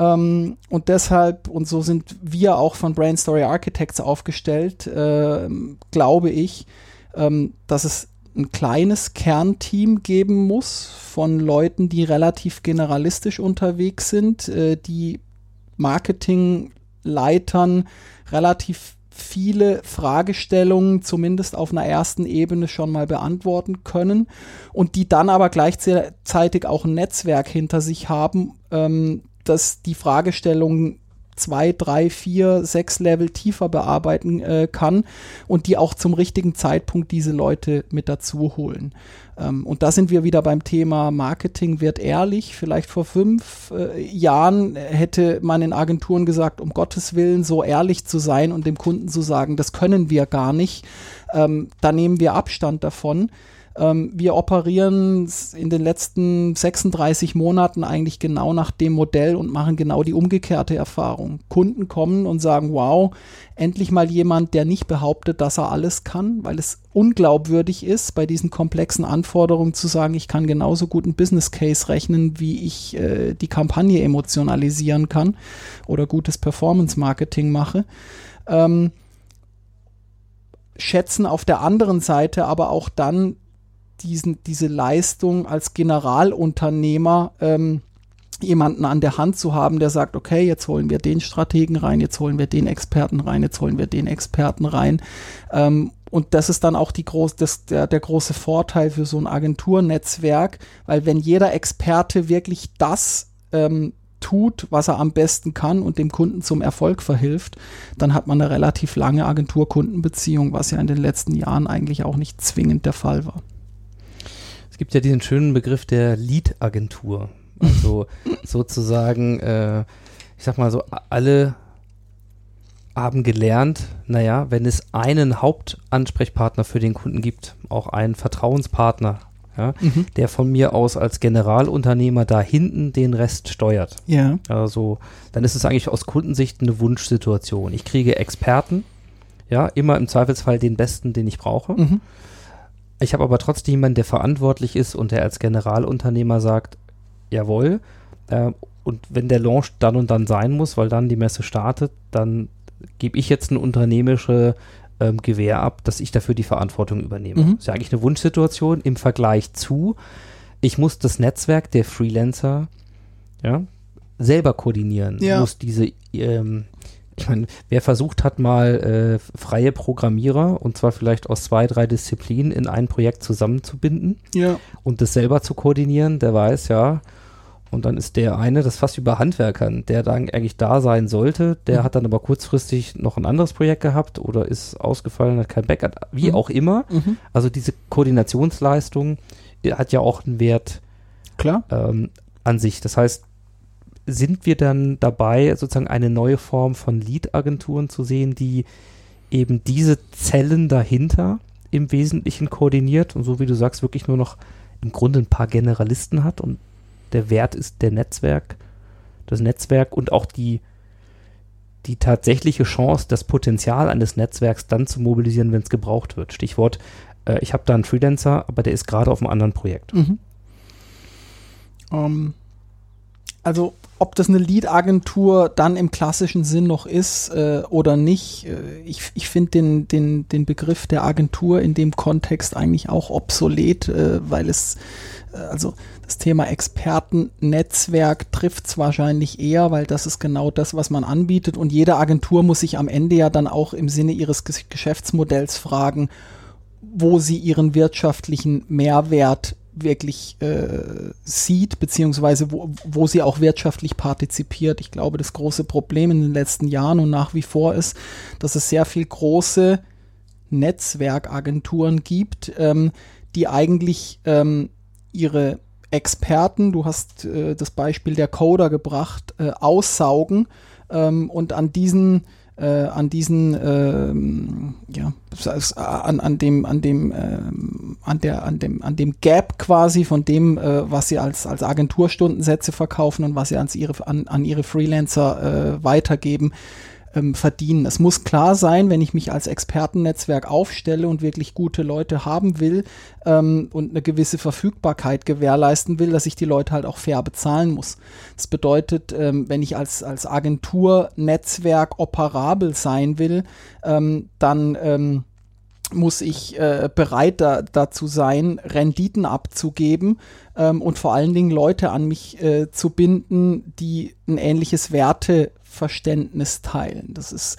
C: Ähm, und deshalb, und so sind wir auch von Brain Story Architects aufgestellt, ähm, glaube ich, ähm, dass es ein kleines Kernteam geben muss von Leuten, die relativ generalistisch unterwegs sind, äh, die Marketingleitern relativ viele Fragestellungen zumindest auf einer ersten Ebene schon mal beantworten können und die dann aber gleichzeitig auch ein Netzwerk hinter sich haben, ähm, das die Fragestellungen zwei, drei, vier, sechs Level tiefer bearbeiten äh, kann und die auch zum richtigen Zeitpunkt diese Leute mit dazu holen. Ähm, und da sind wir wieder beim Thema Marketing wird ehrlich. Vielleicht vor fünf äh, Jahren hätte man in Agenturen gesagt, um Gottes Willen so ehrlich zu sein und dem Kunden zu sagen, das können wir gar nicht. Ähm, da nehmen wir Abstand davon. Ähm, wir operieren in den letzten 36 Monaten eigentlich genau nach dem Modell und machen genau die umgekehrte Erfahrung. Kunden kommen und sagen, wow, endlich mal jemand, der nicht behauptet, dass er alles kann, weil es unglaubwürdig ist, bei diesen komplexen Anforderungen zu sagen, ich kann genauso gut einen Business Case rechnen, wie ich äh, die Kampagne emotionalisieren kann oder gutes Performance Marketing mache. Ähm, schätzen auf der anderen Seite aber auch dann diesen, diese Leistung als Generalunternehmer ähm, jemanden an der Hand zu haben, der sagt, okay, jetzt holen wir den Strategen rein, jetzt holen wir den Experten rein, jetzt holen wir den Experten rein. Ähm, und das ist dann auch die groß, das, der, der große Vorteil für so ein Agenturnetzwerk, weil wenn jeder Experte wirklich das ähm, tut, was er am besten kann und dem Kunden zum Erfolg verhilft, dann hat man eine relativ lange Agentur-Kundenbeziehung, was ja in den letzten Jahren eigentlich auch nicht zwingend der Fall war
B: gibt ja diesen schönen Begriff der Lead-Agentur. Also sozusagen, äh, ich sag mal so, alle haben gelernt, naja, wenn es einen Hauptansprechpartner für den Kunden gibt, auch einen Vertrauenspartner, ja, mhm. der von mir aus als Generalunternehmer da hinten den Rest steuert.
C: Ja.
B: Also, dann ist es eigentlich aus Kundensicht eine Wunschsituation. Ich kriege Experten, ja, immer im Zweifelsfall den besten, den ich brauche. Mhm. Ich habe aber trotzdem jemanden, der verantwortlich ist und der als Generalunternehmer sagt, jawohl, äh, und wenn der Launch dann und dann sein muss, weil dann die Messe startet, dann gebe ich jetzt eine unternehmerische ähm, Gewähr ab, dass ich dafür die Verantwortung übernehme. Mhm. Das ist ja eigentlich eine Wunschsituation im Vergleich zu, ich muss das Netzwerk der Freelancer ja, selber koordinieren, ja. muss diese ähm, ich meine, wer versucht hat, mal äh, freie Programmierer und zwar vielleicht aus zwei, drei Disziplinen in ein Projekt zusammenzubinden
C: ja.
B: und das selber zu koordinieren, der weiß ja. Und dann ist der eine, das fast über Handwerkern, der dann eigentlich da sein sollte, der mhm. hat dann aber kurzfristig noch ein anderes Projekt gehabt oder ist ausgefallen, hat kein Backup, wie mhm. auch immer. Mhm. Also diese Koordinationsleistung äh, hat ja auch einen Wert
C: Klar.
B: Ähm, an sich. Das heißt, sind wir dann dabei, sozusagen eine neue Form von Lead-Agenturen zu sehen, die eben diese Zellen dahinter im Wesentlichen koordiniert und so wie du sagst, wirklich nur noch im Grunde ein paar Generalisten hat und der Wert ist der Netzwerk, das Netzwerk und auch die, die tatsächliche Chance, das Potenzial eines Netzwerks dann zu mobilisieren, wenn es gebraucht wird. Stichwort, äh, ich habe da einen Freelancer, aber der ist gerade auf einem anderen Projekt.
C: Mhm. Um, ähm, also ob das eine Lead-Agentur dann im klassischen Sinn noch ist äh, oder nicht, äh, ich, ich finde den, den, den Begriff der Agentur in dem Kontext eigentlich auch obsolet, äh, weil es, äh, also das Thema Expertennetzwerk trifft es wahrscheinlich eher, weil das ist genau das, was man anbietet. Und jede Agentur muss sich am Ende ja dann auch im Sinne ihres Geschäftsmodells fragen, wo sie ihren wirtschaftlichen Mehrwert wirklich äh, sieht, beziehungsweise wo, wo sie auch wirtschaftlich partizipiert. Ich glaube, das große Problem in den letzten Jahren und nach wie vor ist, dass es sehr viel große Netzwerkagenturen gibt, ähm, die eigentlich ähm, ihre Experten, du hast äh, das Beispiel der Coder gebracht, äh, aussaugen ähm, und an diesen äh, an diesen ähm, ja an, an dem an dem ähm, an der an dem an dem Gap quasi von dem äh, was sie als als Agenturstundensätze verkaufen und was sie ans ihre an, an ihre Freelancer äh, weitergeben ähm, verdienen. Es muss klar sein, wenn ich mich als Expertennetzwerk aufstelle und wirklich gute Leute haben will ähm, und eine gewisse Verfügbarkeit gewährleisten will, dass ich die Leute halt auch fair bezahlen muss. Das bedeutet, ähm, wenn ich als, als Agenturnetzwerk operabel sein will, ähm, dann ähm, muss ich äh, bereit da, dazu sein, Renditen abzugeben ähm, und vor allen Dingen Leute an mich äh, zu binden, die ein ähnliches Werteverständnis teilen. Das ist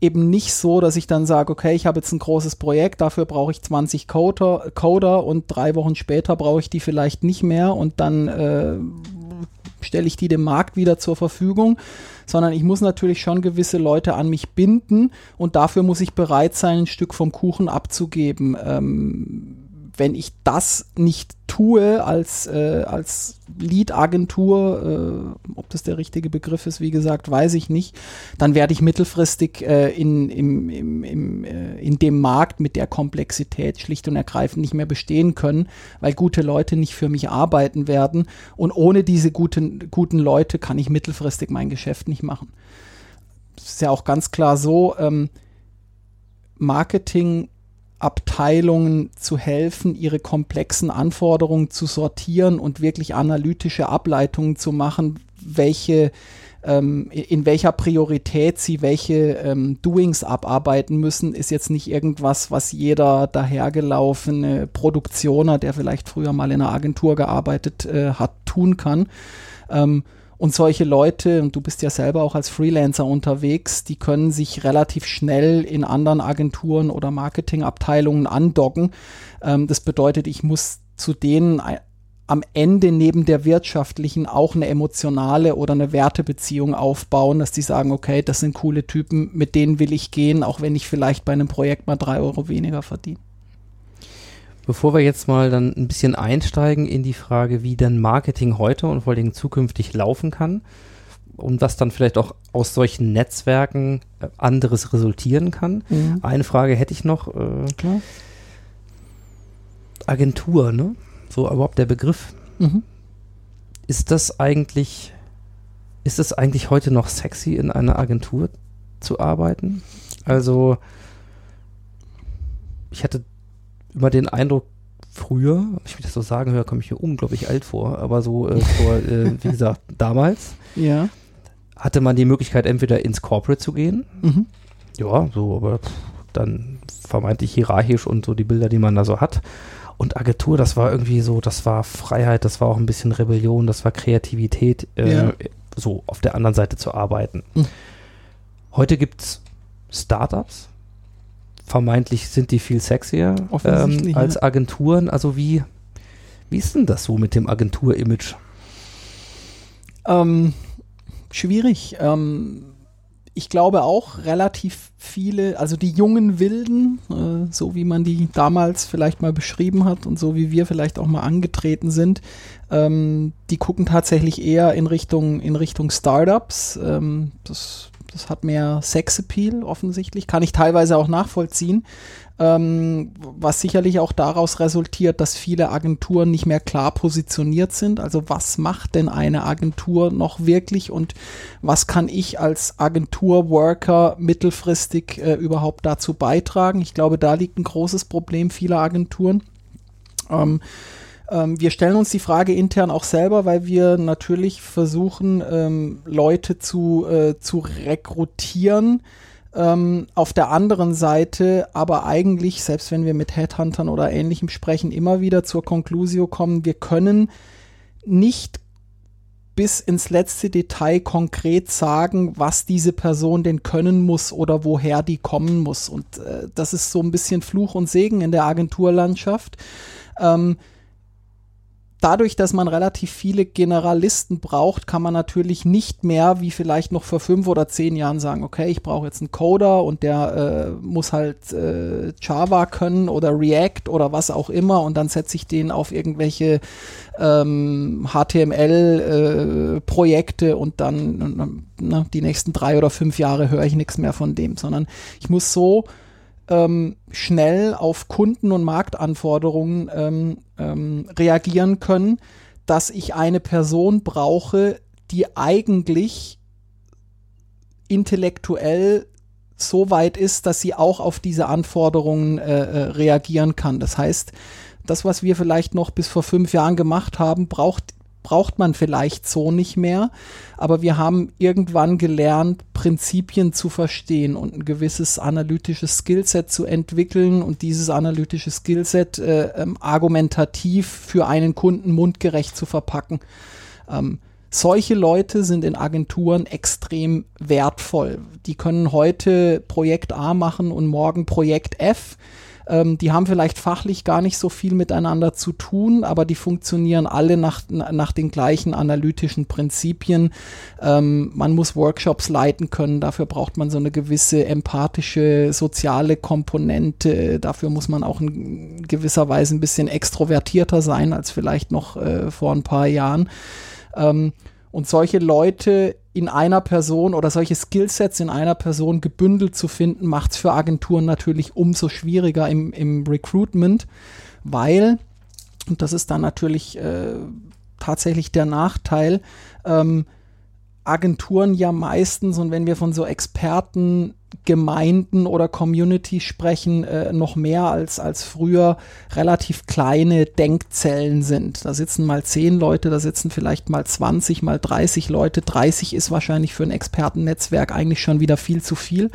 C: eben nicht so, dass ich dann sage, okay, ich habe jetzt ein großes Projekt, dafür brauche ich 20 Coder, Coder und drei Wochen später brauche ich die vielleicht nicht mehr und dann äh, stelle ich die dem Markt wieder zur Verfügung, sondern ich muss natürlich schon gewisse Leute an mich binden und dafür muss ich bereit sein, ein Stück vom Kuchen abzugeben. Ähm, wenn ich das nicht tue als, äh, als Lead-Agentur, äh, ob das der richtige Begriff ist, wie gesagt, weiß ich nicht, dann werde ich mittelfristig äh, in, im, im, im, äh, in dem Markt mit der Komplexität schlicht und ergreifend nicht mehr bestehen können, weil gute Leute nicht für mich arbeiten werden. Und ohne diese guten, guten Leute kann ich mittelfristig mein Geschäft nicht machen. Es ist ja auch ganz klar so, ähm, Marketing Abteilungen zu helfen, ihre komplexen Anforderungen zu sortieren und wirklich analytische Ableitungen zu machen, welche ähm, in welcher Priorität sie welche ähm, Doings abarbeiten müssen, ist jetzt nicht irgendwas, was jeder dahergelaufene Produktioner, der vielleicht früher mal in einer Agentur gearbeitet äh, hat, tun kann. Ähm, und solche Leute, und du bist ja selber auch als Freelancer unterwegs, die können sich relativ schnell in anderen Agenturen oder Marketingabteilungen andocken. Ähm, das bedeutet, ich muss zu denen am Ende neben der wirtschaftlichen auch eine emotionale oder eine Wertebeziehung aufbauen, dass die sagen, okay, das sind coole Typen, mit denen will ich gehen, auch wenn ich vielleicht bei einem Projekt mal drei Euro weniger verdiene.
B: Bevor wir jetzt mal dann ein bisschen einsteigen in die Frage, wie denn Marketing heute und vor allem zukünftig laufen kann und was dann vielleicht auch aus solchen Netzwerken äh, anderes resultieren kann. Mhm. Eine Frage hätte ich noch. Äh, Klar. Agentur, ne? So überhaupt der Begriff. Mhm. Ist das eigentlich, ist das eigentlich heute noch sexy, in einer Agentur zu arbeiten? Also, ich hatte immer den Eindruck, früher, wenn ich das so sagen höre, komme ich mir unglaublich alt vor, aber so äh, vor, äh, wie gesagt, damals
C: ja.
B: hatte man die Möglichkeit, entweder ins Corporate zu gehen, mhm. ja, so, aber dann vermeintlich hierarchisch und so die Bilder, die man da so hat. Und Agentur, das war irgendwie so, das war Freiheit, das war auch ein bisschen Rebellion, das war Kreativität, äh, ja. so auf der anderen Seite zu arbeiten. Mhm. Heute gibt es Startups, vermeintlich sind die viel sexier ähm, als Agenturen. Also wie, wie ist denn das so mit dem Agentur-Image?
C: Ähm, schwierig. Ähm, ich glaube auch relativ viele, also die jungen Wilden, äh, so wie man die damals vielleicht mal beschrieben hat und so wie wir vielleicht auch mal angetreten sind, ähm, die gucken tatsächlich eher in Richtung, in Richtung Startups. Ähm, das das hat mehr Sexappeal offensichtlich, kann ich teilweise auch nachvollziehen, ähm, was sicherlich auch daraus resultiert, dass viele Agenturen nicht mehr klar positioniert sind. Also was macht denn eine Agentur noch wirklich und was kann ich als Agenturworker mittelfristig äh, überhaupt dazu beitragen? Ich glaube, da liegt ein großes Problem vieler Agenturen. Ähm, ähm, wir stellen uns die Frage intern auch selber, weil wir natürlich versuchen, ähm, Leute zu, äh, zu rekrutieren. Ähm, auf der anderen Seite aber eigentlich, selbst wenn wir mit Headhuntern oder ähnlichem sprechen, immer wieder zur Konklusio kommen, wir können nicht bis ins letzte Detail konkret sagen, was diese Person denn können muss oder woher die kommen muss. Und äh, das ist so ein bisschen Fluch und Segen in der Agenturlandschaft. Ähm, dadurch, dass man relativ viele Generalisten braucht, kann man natürlich nicht mehr, wie vielleicht noch vor fünf oder zehn Jahren sagen, okay, ich brauche jetzt einen Coder und der äh, muss halt äh, Java können oder React oder was auch immer und dann setze ich den auf irgendwelche ähm, HTML-Projekte äh, und dann na, die nächsten drei oder fünf Jahre höre ich nichts mehr von dem, sondern ich muss so ähm, schnell auf Kunden- und Marktanforderungen ähm, ähm, reagieren können, dass ich eine Person brauche, die eigentlich intellektuell so weit ist, dass sie auch auf diese Anforderungen äh, äh, reagieren kann. Das heißt, das, was wir vielleicht noch bis vor fünf Jahren gemacht haben, braucht braucht man vielleicht so nicht mehr. Aber wir haben irgendwann gelernt, Prinzipien zu verstehen und ein gewisses analytisches Skillset zu entwickeln und dieses analytische Skillset äh, ähm, argumentativ für einen Kunden mundgerecht zu verpacken. Ähm, solche Leute sind in Agenturen extrem wertvoll. Die können heute Projekt A machen und morgen Projekt F. Ähm, die haben vielleicht fachlich gar nicht so viel miteinander zu tun, aber die funktionieren alle nach, nach den gleichen analytischen Prinzipien. Ähm, man muss Workshops leiten können, dafür braucht man so eine gewisse empathische, soziale Komponente. Dafür muss man auch in gewisser Weise ein bisschen extrovertierter sein als vielleicht noch äh, vor ein paar Jahren. Ähm, und solche Leute in einer Person oder solche Skillsets in einer Person gebündelt zu finden, macht es für Agenturen natürlich umso schwieriger im, im Recruitment, weil, und das ist dann natürlich äh, tatsächlich der Nachteil, ähm, Agenturen ja meistens, und wenn wir von so Experten Gemeinden oder Community sprechen, äh, noch mehr als, als früher relativ kleine Denkzellen sind. Da sitzen mal zehn Leute, da sitzen vielleicht mal 20, mal 30 Leute. 30 ist wahrscheinlich für ein Expertennetzwerk eigentlich schon wieder viel zu viel.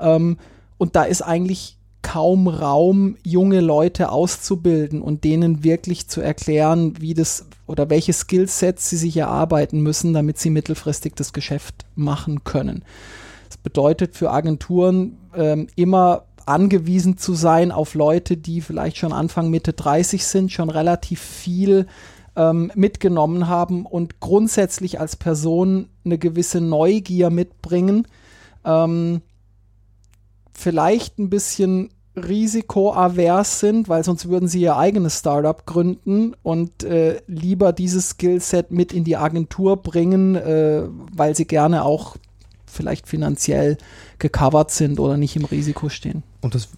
C: Ähm, und da ist eigentlich kaum Raum, junge Leute auszubilden und denen wirklich zu erklären, wie das oder welche Skillsets sie sich erarbeiten müssen, damit sie mittelfristig das Geschäft machen können. Bedeutet für Agenturen ähm, immer angewiesen zu sein auf Leute, die vielleicht schon Anfang, Mitte 30 sind, schon relativ viel ähm, mitgenommen haben und grundsätzlich als Person eine gewisse Neugier mitbringen. Ähm, vielleicht ein bisschen risikoavers sind, weil sonst würden sie ihr eigenes Startup gründen und äh, lieber dieses Skillset mit in die Agentur bringen, äh, weil sie gerne auch vielleicht finanziell gecovert sind oder nicht im Risiko stehen.
B: Und das,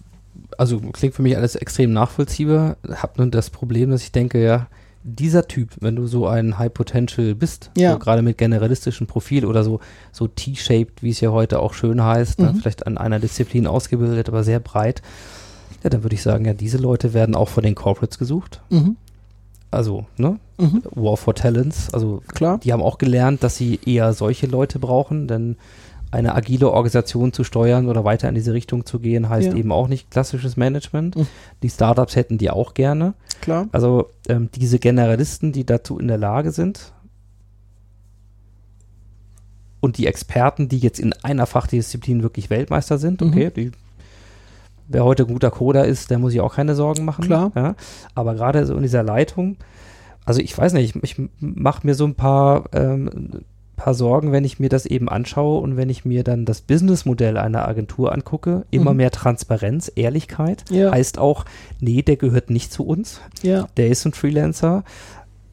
B: also klingt für mich alles extrem nachvollziehbar. Hab nur das Problem, dass ich denke, ja, dieser Typ, wenn du so ein High Potential bist,
C: Ja.
B: so gerade mit generalistischem Profil oder so, so T-shaped, wie es ja heute auch schön heißt, ne,
C: Mhm.
B: vielleicht an einer Disziplin ausgebildet, aber sehr breit, ja, dann würde ich sagen, ja, diese Leute werden auch von den Corporates gesucht.
C: Mhm.
B: Also, ne?
C: Mhm.
B: War for Talents, also
C: Klar.
B: die haben auch gelernt, dass sie eher solche Leute brauchen, denn eine agile Organisation zu steuern oder weiter in diese Richtung zu gehen, heißt
C: Ja.
B: eben auch nicht klassisches Management.
C: Mhm.
B: Die Startups hätten die auch gerne.
C: Klar.
B: Also ähm, diese Generalisten, die dazu in der Lage sind und die Experten, die jetzt in einer Fachdisziplin wirklich Weltmeister sind,
C: Mhm.
B: okay, die, wer heute ein guter Coder ist, der muss sich auch keine Sorgen machen.
C: Klar.
B: Ja? Aber gerade so in dieser Leitung, also ich weiß nicht, ich, ich mache mir so ein paar, ähm, paar Sorgen, wenn ich mir das eben anschaue und wenn ich mir dann das Businessmodell einer Agentur angucke, immer
C: Mhm.
B: mehr Transparenz, Ehrlichkeit,
C: Ja.
B: heißt auch, nee, der gehört nicht zu uns,
C: Ja.
B: der ist ein Freelancer.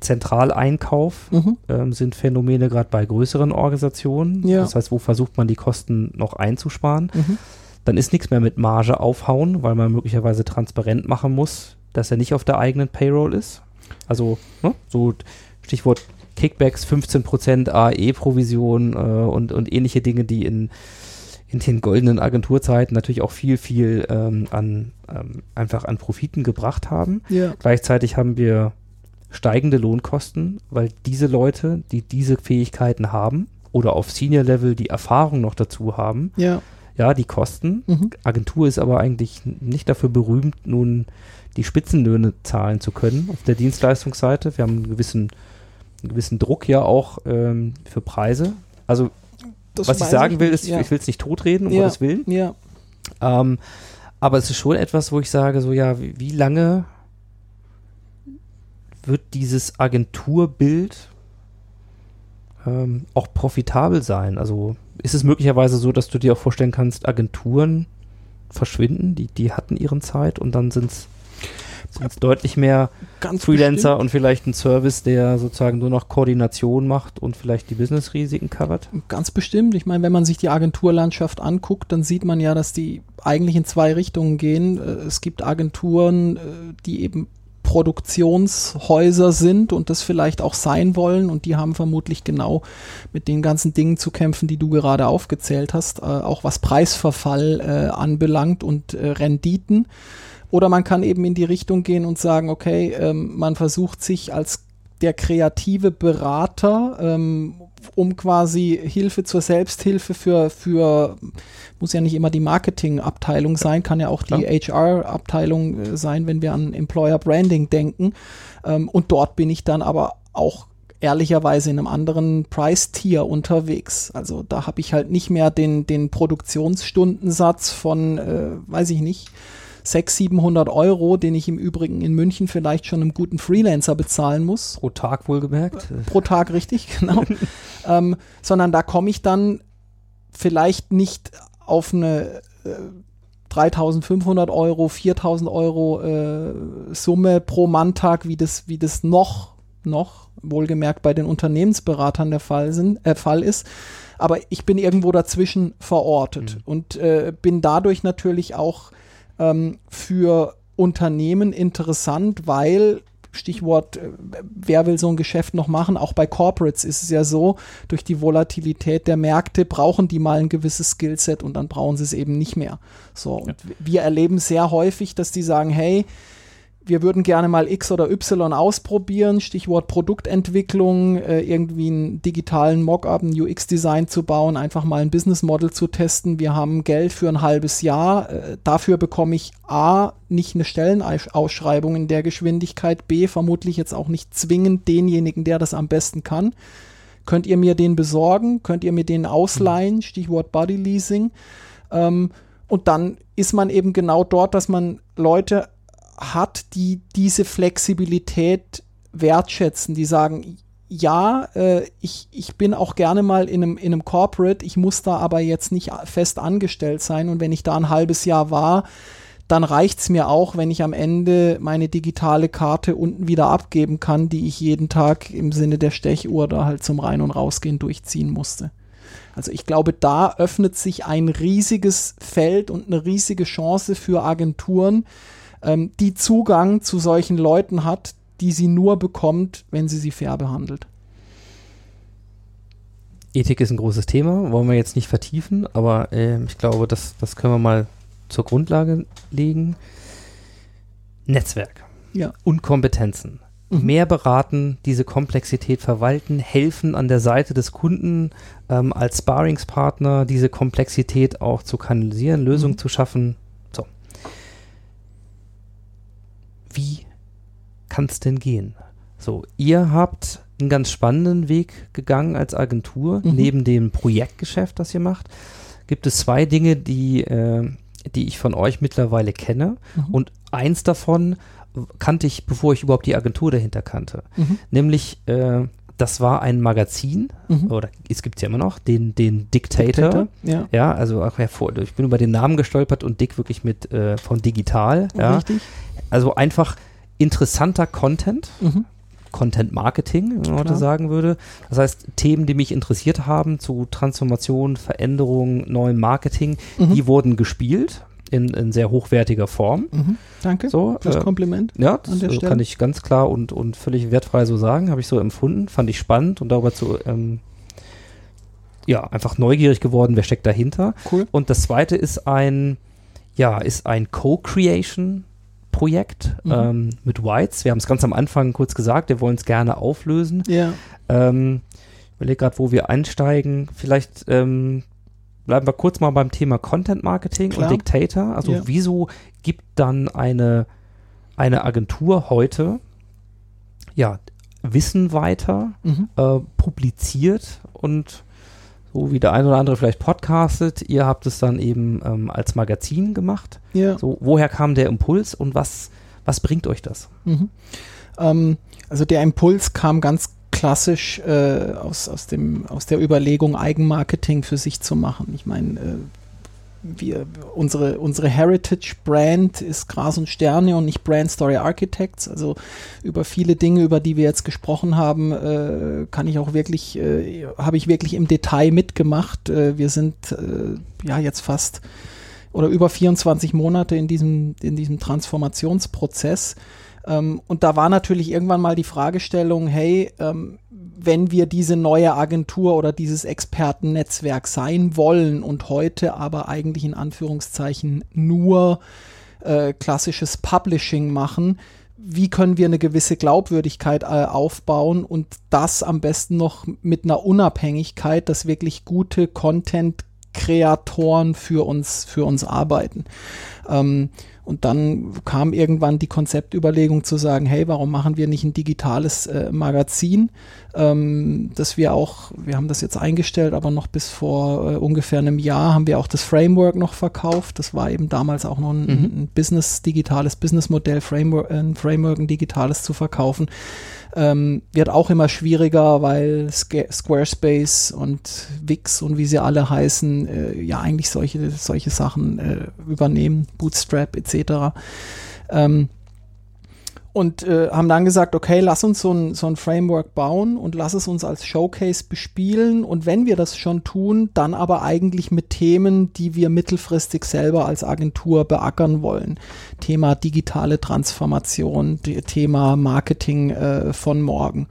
B: Zentraleinkauf
C: Mhm.
B: ähm, sind Phänomene gerade bei größeren Organisationen.
C: Ja.
B: Das heißt, wo versucht man die Kosten noch einzusparen?
C: Mhm.
B: Dann ist nichts mehr mit Marge aufhauen, weil man möglicherweise transparent machen muss, dass er nicht auf der eigenen Payroll ist. Also ne, so Stichwort Kickbacks, 15% AE-Provision äh, und, und ähnliche Dinge, die in, in den goldenen Agenturzeiten natürlich auch viel, viel ähm, an ähm, einfach an Profiten gebracht haben.
C: Ja.
B: Gleichzeitig haben wir steigende Lohnkosten, weil diese Leute, die diese Fähigkeiten haben oder auf Senior-Level die Erfahrung noch dazu haben,
C: Ja.
B: ja, die kosten.
C: Mhm.
B: Agentur ist aber eigentlich nicht dafür berühmt, nun die Spitzenlöhne zahlen zu können auf der Dienstleistungsseite. Wir haben einen gewissen, einen gewissen Druck ja auch ähm, für Preise. Also
C: Das
B: was ich sagen will, ist,
C: ja.
B: ich will es nicht totreden, um
C: Ja.
B: Gottes Willen.
C: Ja.
B: Ähm, aber es ist schon etwas, wo ich sage, so ja, wie, wie lange wird dieses Agenturbild ähm, auch profitabel sein? Also ist es möglicherweise so, dass du dir auch vorstellen kannst, Agenturen verschwinden, die, die hatten ihren Zeit und dann sind es deutlich mehr
C: Ganz
B: Freelancer und vielleicht ein Service, der sozusagen nur noch Koordination macht und vielleicht die Business-Risiken covert?
C: Ganz bestimmt. Ich meine, wenn man sich die Agenturlandschaft anguckt, dann sieht man ja, dass die eigentlich in zwei Richtungen gehen. Äh, Es gibt Agenturen, äh, die eben Produktionshäuser sind und das vielleicht auch sein wollen und die haben vermutlich genau mit den ganzen Dingen zu kämpfen, die du gerade aufgezählt hast, äh, auch was Preisverfall äh, anbelangt und äh, Renditen. Oder man kann eben in die Richtung gehen und sagen, okay, ähm, man versucht sich als der kreative Berater, ähm, um quasi Hilfe zur Selbsthilfe für, für, muss ja nicht immer die Marketingabteilung sein, kann ja auch die HR-Abteilung äh, sein, wenn wir an Employer Branding denken. Ähm, und dort bin ich dann aber auch ehrlicherweise in einem anderen Price-Tier unterwegs. Also da habe ich halt nicht mehr den, den Produktionsstundensatz von, äh, weiß ich nicht, 600, 700 Euro, den ich im Übrigen in München vielleicht schon einem guten Freelancer bezahlen muss.
B: Pro Tag wohlgemerkt.
C: Pro Tag, richtig, genau. ähm, sondern da komme ich dann vielleicht nicht auf eine äh, 3500 Euro, 4000 Euro äh, Summe pro Manntag, wie das, wie das noch, noch, wohlgemerkt bei den Unternehmensberatern der Fall, sind, äh, Fall ist. Aber ich bin irgendwo dazwischen verortet
B: Mhm.
C: und äh, bin dadurch natürlich auch ähm, für Unternehmen interessant, weil Stichwort, äh, wer will so ein Geschäft noch machen? Auch bei Corporates ist es ja so, durch die Volatilität der Märkte brauchen die mal ein gewisses Skillset und dann brauchen sie es eben nicht mehr. So, und wir erleben sehr häufig, dass die sagen, hey, wir würden gerne mal X oder Y ausprobieren, Stichwort Produktentwicklung, äh, irgendwie einen digitalen Mockup, ein UX-Design zu bauen, einfach mal ein Business Model zu testen. Wir haben Geld für ein halbes Jahr. Äh, dafür bekomme ich A, nicht eine Stellenausschreibung in der Geschwindigkeit, B, vermutlich jetzt auch nicht zwingend denjenigen, der das am besten kann. Könnt ihr mir den besorgen? Könnt ihr mir den ausleihen? Stichwort Body Leasing. Ähm, und dann ist man eben genau dort, dass man Leute hat, die diese Flexibilität wertschätzen, die sagen, ja, äh, ich, ich bin auch gerne mal in einem, in einem Corporate, ich muss da aber jetzt nicht fest angestellt sein und wenn ich da ein halbes Jahr war, dann reicht es mir auch, wenn ich am Ende meine digitale Karte unten wieder abgeben kann, die ich jeden Tag im Sinne der Stechuhr da halt zum Rein- und Rausgehen durchziehen musste. Also ich glaube, da öffnet sich ein riesiges Feld und eine riesige Chance für Agenturen, ähm, die Zugang zu solchen Leuten hat, die sie nur bekommt, wenn sie sie fair behandelt.
B: Ethik ist ein großes Thema, wollen wir jetzt nicht vertiefen, aber äh, ich glaube, das, das können wir mal zur Grundlage legen. Netzwerk
C: Ja.
B: und Kompetenzen.
C: Mhm.
B: Mehr beraten, diese Komplexität verwalten, helfen an der Seite des Kunden ähm, als Sparringspartner, diese Komplexität auch zu kanalisieren, Lösungen
C: Mhm.
B: zu schaffen. So. Wie kann es denn gehen? So, ihr habt einen ganz spannenden Weg gegangen als Agentur,
C: Mhm.
B: neben dem Projektgeschäft, das ihr macht. Gibt es zwei Dinge, die, äh, die ich von euch mittlerweile kenne.
C: Mhm.
B: Und eins davon kannte ich, bevor ich überhaupt die Agentur dahinter kannte.
C: Mhm.
B: Nämlich, äh, das war ein Magazin,
C: Mhm.
B: oder es gibt es ja immer noch, den, den Dictator.
C: Dictator, Ja.
B: Ja, also ach, ich bin über den Namen gestolpert und Dick wirklich mit äh, von digital. Ja.
C: Richtig.
B: Also einfach interessanter Content.
C: Mhm.
B: Content Marketing, wenn man heute sagen würde. Das heißt, Themen, die mich interessiert haben zu Transformation, Veränderung, neuem Marketing,
C: Mhm.
B: die wurden gespielt in, in sehr hochwertiger Form.
C: Mhm. Danke
B: So,
C: fürs
B: äh,
C: Kompliment.
B: ja, das äh,
C: Stelle.
B: kann ich ganz klar und, und völlig wertfrei so sagen. Habe ich so empfunden, fand ich spannend und darüber zu, ähm, ja, einfach neugierig geworden, wer steckt dahinter.
C: Cool.
B: Und das zweite ist ein, ja, ist ein Co-Creation-Projekt
C: Mhm.
B: ähm, mit Whites. Wir haben es ganz am Anfang kurz gesagt, wir wollen es gerne auflösen.
C: Ja.
B: Ähm, ich überlege gerade, wo wir einsteigen. Vielleicht ähm, bleiben wir kurz mal beim Thema Content Marketing
C: Klar.
B: und Dictator. Also
C: Ja.
B: wieso gibt dann eine, eine Agentur heute ja, Wissen weiter,
C: Mhm.
B: äh, publiziert und so wie der ein oder andere vielleicht podcastet, ihr habt es dann eben ähm, als Magazin gemacht.
C: Ja.
B: So, woher kam der Impuls und was, was bringt euch das?
C: Mhm. Ähm, also der Impuls kam ganz klassisch äh, aus, aus, dem, aus der Überlegung, Eigenmarketing für sich zu machen. Ich meine, äh, wir, unsere, unsere Heritage-Brand ist Gras und Sterne und nicht Brand Story Architects. Also über viele Dinge, über die wir jetzt gesprochen haben, äh, kann ich auch wirklich, äh, habe ich wirklich im Detail mitgemacht. Äh, wir sind äh, ja jetzt fast oder über 24 Monate in diesem, in diesem Transformationsprozess. Ähm, und da war natürlich irgendwann mal die Fragestellung, hey, ähm, wenn wir diese neue Agentur oder dieses Expertennetzwerk sein wollen und heute aber eigentlich in Anführungszeichen nur äh, klassisches Publishing machen, wie können wir eine gewisse Glaubwürdigkeit äh, aufbauen und das am besten noch mit einer Unabhängigkeit, dass wirklich gute Content-Kreatoren für uns, für uns arbeiten. Ähm, und dann kam irgendwann die Konzeptüberlegung zu sagen, hey, warum machen wir nicht ein digitales äh, Magazin, ähm, dass wir auch, wir haben das jetzt eingestellt, aber noch bis vor äh, ungefähr einem Jahr haben wir auch das Framework noch verkauft. Das war eben damals auch noch ein,
B: Mhm.
C: ein Business, digitales Businessmodell, Framework, ein Framework, ein digitales zu verkaufen. Ähm, wird auch immer schwieriger, weil Squarespace und Wix und wie sie alle heißen, äh, ja eigentlich solche, solche Sachen äh, übernehmen, Bootstrap etc. Ähm, und äh, haben dann gesagt, okay, lass uns so ein, so ein Framework bauen und lass es uns als Showcase bespielen. Und wenn wir das schon tun, dann aber eigentlich mit Themen, die wir mittelfristig selber als Agentur beackern wollen. Thema digitale Transformation, Thema Marketing äh, von morgen.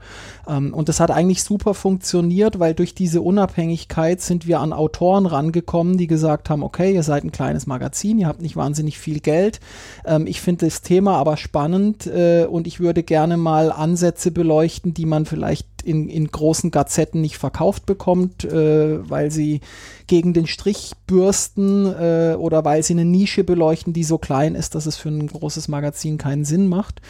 C: Ähm, und das hat eigentlich super funktioniert, weil durch diese Unabhängigkeit sind wir an Autoren rangekommen, die gesagt haben, okay, ihr seid ein kleines Magazin, ihr habt nicht wahnsinnig viel Geld. Ähm, ich finde das Thema aber spannend äh, und ich würde gerne mal Ansätze beleuchten, die man vielleicht in, in großen Gazetten nicht verkauft bekommt, äh, weil sie gegen den Strich bürsten äh, oder weil sie eine Nische beleuchten, die so klein ist, dass es für ein großes Magazin keinen Sinn macht.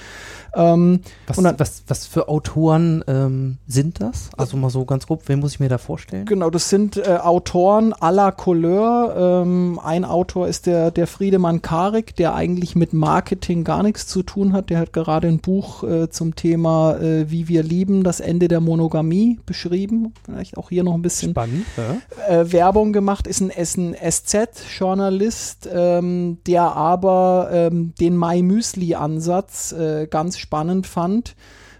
C: Ähm,
B: Was,
C: dann-
B: was, was für Autoren ähm, sind das? Also mal so ganz grob, wen muss ich mir da vorstellen?
C: Genau, das sind äh, Autoren à la Couleur. Ähm, ein Autor ist der, der Friedemann Karik, der eigentlich mit Marketing gar nichts zu tun hat. Der hat gerade ein Buch äh, zum Thema äh, Wie wir lieben, das Ende der Monogamie beschrieben. Vielleicht auch hier noch ein bisschen
B: Spannend. Ja.
C: äh, Werbung gemacht, ist ein, ist ein SZ-Journalist, ähm, der aber ähm, den Mai Müsli-Ansatz äh, ganz spannend fand.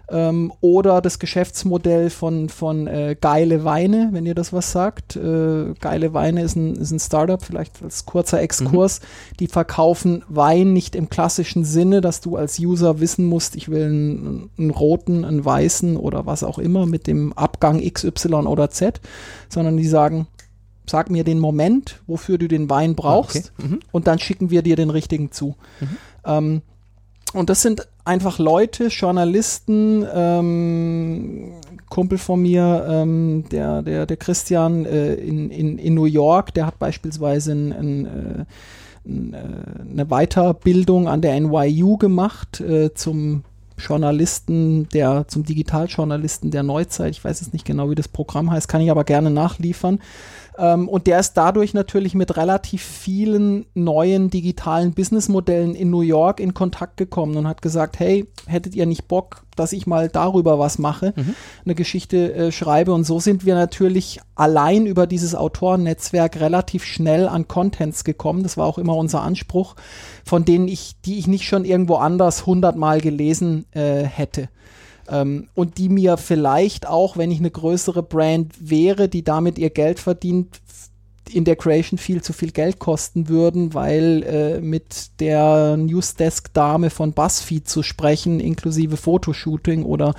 C: Ähm, oder das Geschäftsmodell von, von äh, Geile Weine, wenn ihr das was sagt. Äh, Geile Weine ist ein, ist ein Startup, vielleicht als kurzer Exkurs. Die verkaufen Wein nicht im klassischen Sinne, dass du als User wissen musst, ich will einen, einen roten, einen weißen oder was auch immer mit dem Abgang XY oder Z, sondern die sagen, sag mir den Moment, wofür du den Wein brauchst
B: Okay. Mhm.
C: und dann schicken wir dir den richtigen zu. Ähm, und das sind einfach Leute, Journalisten, ähm, Kumpel von mir, ähm, der, der, der Christian äh, in, in, in New York, der hat beispielsweise ein, ein, äh, ein, äh, eine Weiterbildung an der NYU gemacht äh, zum Journalisten, der zum Digitaljournalisten der Neuzeit. Ich weiß jetzt nicht genau, wie das Programm heißt, kann ich aber gerne nachliefern. Ähm, und der ist dadurch natürlich mit relativ vielen neuen digitalen Businessmodellen in New York in Kontakt gekommen und hat gesagt, hey, hättet ihr nicht Bock, dass ich mal darüber was mache, eine Geschichte äh, schreibe. Und so sind wir natürlich allein über dieses Autorennetzwerk relativ schnell an Contents gekommen. Das war auch immer unser Anspruch, von denen ich, die ich nicht schon irgendwo anders hundertmal gelesen äh, hätte. Ähm, und die mir vielleicht auch, wenn ich eine größere Brand wäre, die damit ihr Geld verdient, in der Creation viel zu viel Geld kosten würden, weil äh, mit der Newsdesk-Dame von BuzzFeed zu sprechen, inklusive Fotoshooting oder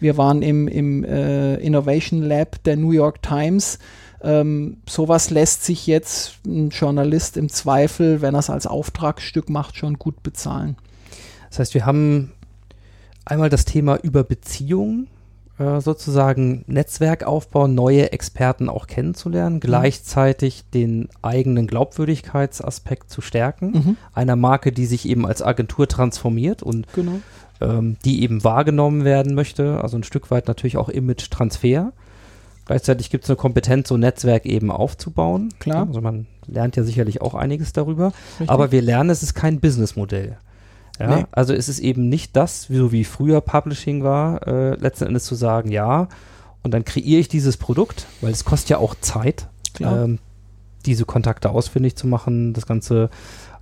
C: wir waren im, im äh, Innovation Lab der New York Times. Ähm, sowas lässt sich jetzt ein Journalist im Zweifel, wenn er es als Auftragsstück macht, schon gut bezahlen.
B: Das heißt, wir haben einmal das Thema über Beziehungen, äh, sozusagen Netzwerkaufbau, neue Experten auch kennenzulernen, gleichzeitig den eigenen Glaubwürdigkeitsaspekt zu stärken,
C: Mhm.
B: einer Marke, die sich eben als Agentur transformiert und
C: Genau.
B: ähm, die eben wahrgenommen werden möchte, also ein Stück weit natürlich auch Image-Transfer. Gleichzeitig gibt es eine Kompetenz, so ein Netzwerk eben aufzubauen.
C: Klar.
B: Also man lernt ja sicherlich auch einiges darüber.
C: Richtig.
B: Aber wir lernen, es ist kein Businessmodell. Ja,
C: Nee.
B: also es ist eben nicht das, wie, so wie früher Publishing war, äh, letzten Endes zu sagen, ja, und dann kreiere ich dieses Produkt, weil es kostet ja auch Zeit, ähm, diese Kontakte ausfindig zu machen, das Ganze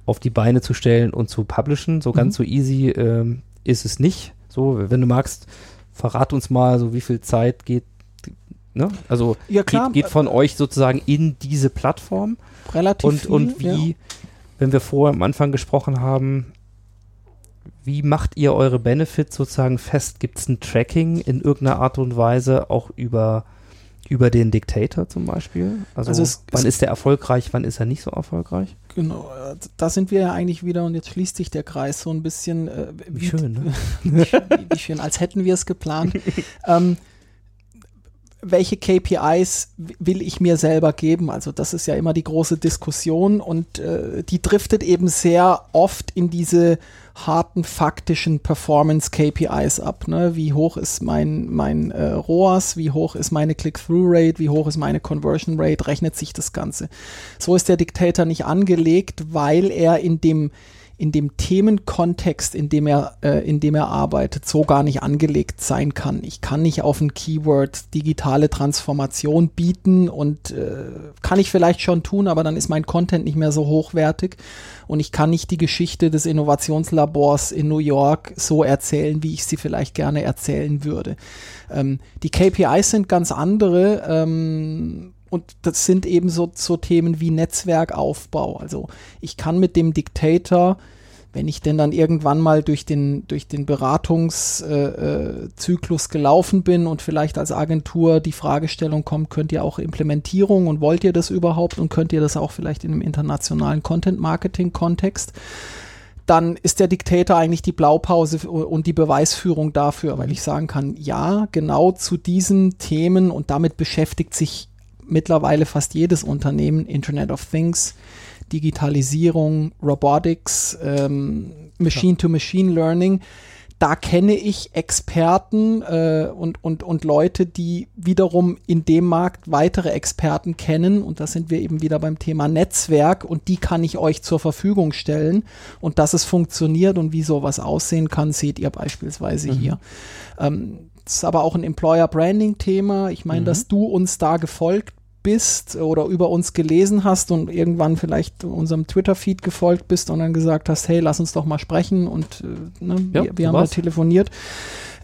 B: auf die Beine zu stellen und zu publishen. So ganz
C: Mhm.
B: so easy ähm, ist es nicht. So, wenn du magst, verrat uns mal, so wie viel Zeit geht, ne? Also
C: Ja,
B: geht, geht von euch sozusagen in diese Plattform
C: Relativ
B: und,
C: viel,
B: und wie,
C: ja.
B: wenn wir vorher am Anfang gesprochen haben, wie macht ihr eure Benefits sozusagen fest? Gibt es ein Tracking in irgendeiner Art und Weise auch über Über den Dictator zum Beispiel? Also,
C: Also es-
B: wann
C: es-
B: ist der erfolgreich, wann ist er nicht so erfolgreich?
C: Genau, äh, da sind wir ja eigentlich wieder und jetzt schließt sich der Kreis so ein bisschen. Äh,
B: Wie schön, ne?
C: wie, schön- wie schön, als hätten wir es geplant. ähm, welche KPIs will ich mir selber geben? Also das ist ja immer die große Diskussion und äh, die driftet eben sehr oft in diese harten faktischen Performance KPIs ab. Ne? Wie hoch ist mein, mein äh, ROAS, wie hoch ist meine Click-Through-Rate, wie hoch ist meine Conversion Rate, rechnet sich das Ganze. So ist der Dictator nicht angelegt, weil er in dem in dem Themenkontext, in dem er, äh, in dem er arbeitet, so gar nicht angelegt sein kann. Ich kann nicht auf ein Keyword digitale Transformation bieten und äh, kann ich vielleicht schon tun, aber dann ist mein Content nicht mehr so hochwertig und ich kann nicht die Geschichte des Innovationslabors in New York so erzählen, wie ich sie vielleicht gerne erzählen würde. Ähm, die KPIs sind ganz andere. Ähm, und das sind eben so, so Themen wie Netzwerkaufbau. Also ich kann mit dem Dictator, wenn ich denn dann irgendwann mal durch den, durch den Beratungszyklus äh, gelaufen bin und vielleicht als Agentur die Fragestellung kommt, könnt ihr auch Implementierung und wollt ihr das überhaupt und könnt ihr das auch vielleicht in einem internationalen Content-Marketing-Kontext? dann ist der Diktator eigentlich die Blaupause und die Beweisführung dafür, weil ich sagen kann, ja, genau zu diesen Themen und damit beschäftigt sich mittlerweile fast jedes Unternehmen, Internet of Things, Digitalisierung, Robotics, ähm, Machine-to-Machine Learning. Da kenne ich Experten äh, und, und, und Leute, die wiederum in dem Markt weitere Experten kennen. Und da sind wir eben wieder beim Thema Netzwerk und die kann ich euch zur Verfügung stellen. Und dass es funktioniert und wie sowas aussehen kann, seht ihr beispielsweise
B: Mhm.
C: hier. Ähm, ist aber auch ein Employer Branding Thema. Ich meine,
B: Mhm.
C: dass du uns da gefolgt bist oder über uns gelesen hast und irgendwann vielleicht unserem Twitter-Feed gefolgt bist und dann gesagt hast, hey, lass uns doch mal sprechen und äh, ne,
B: Ja,
C: wir, wir haben da telefoniert.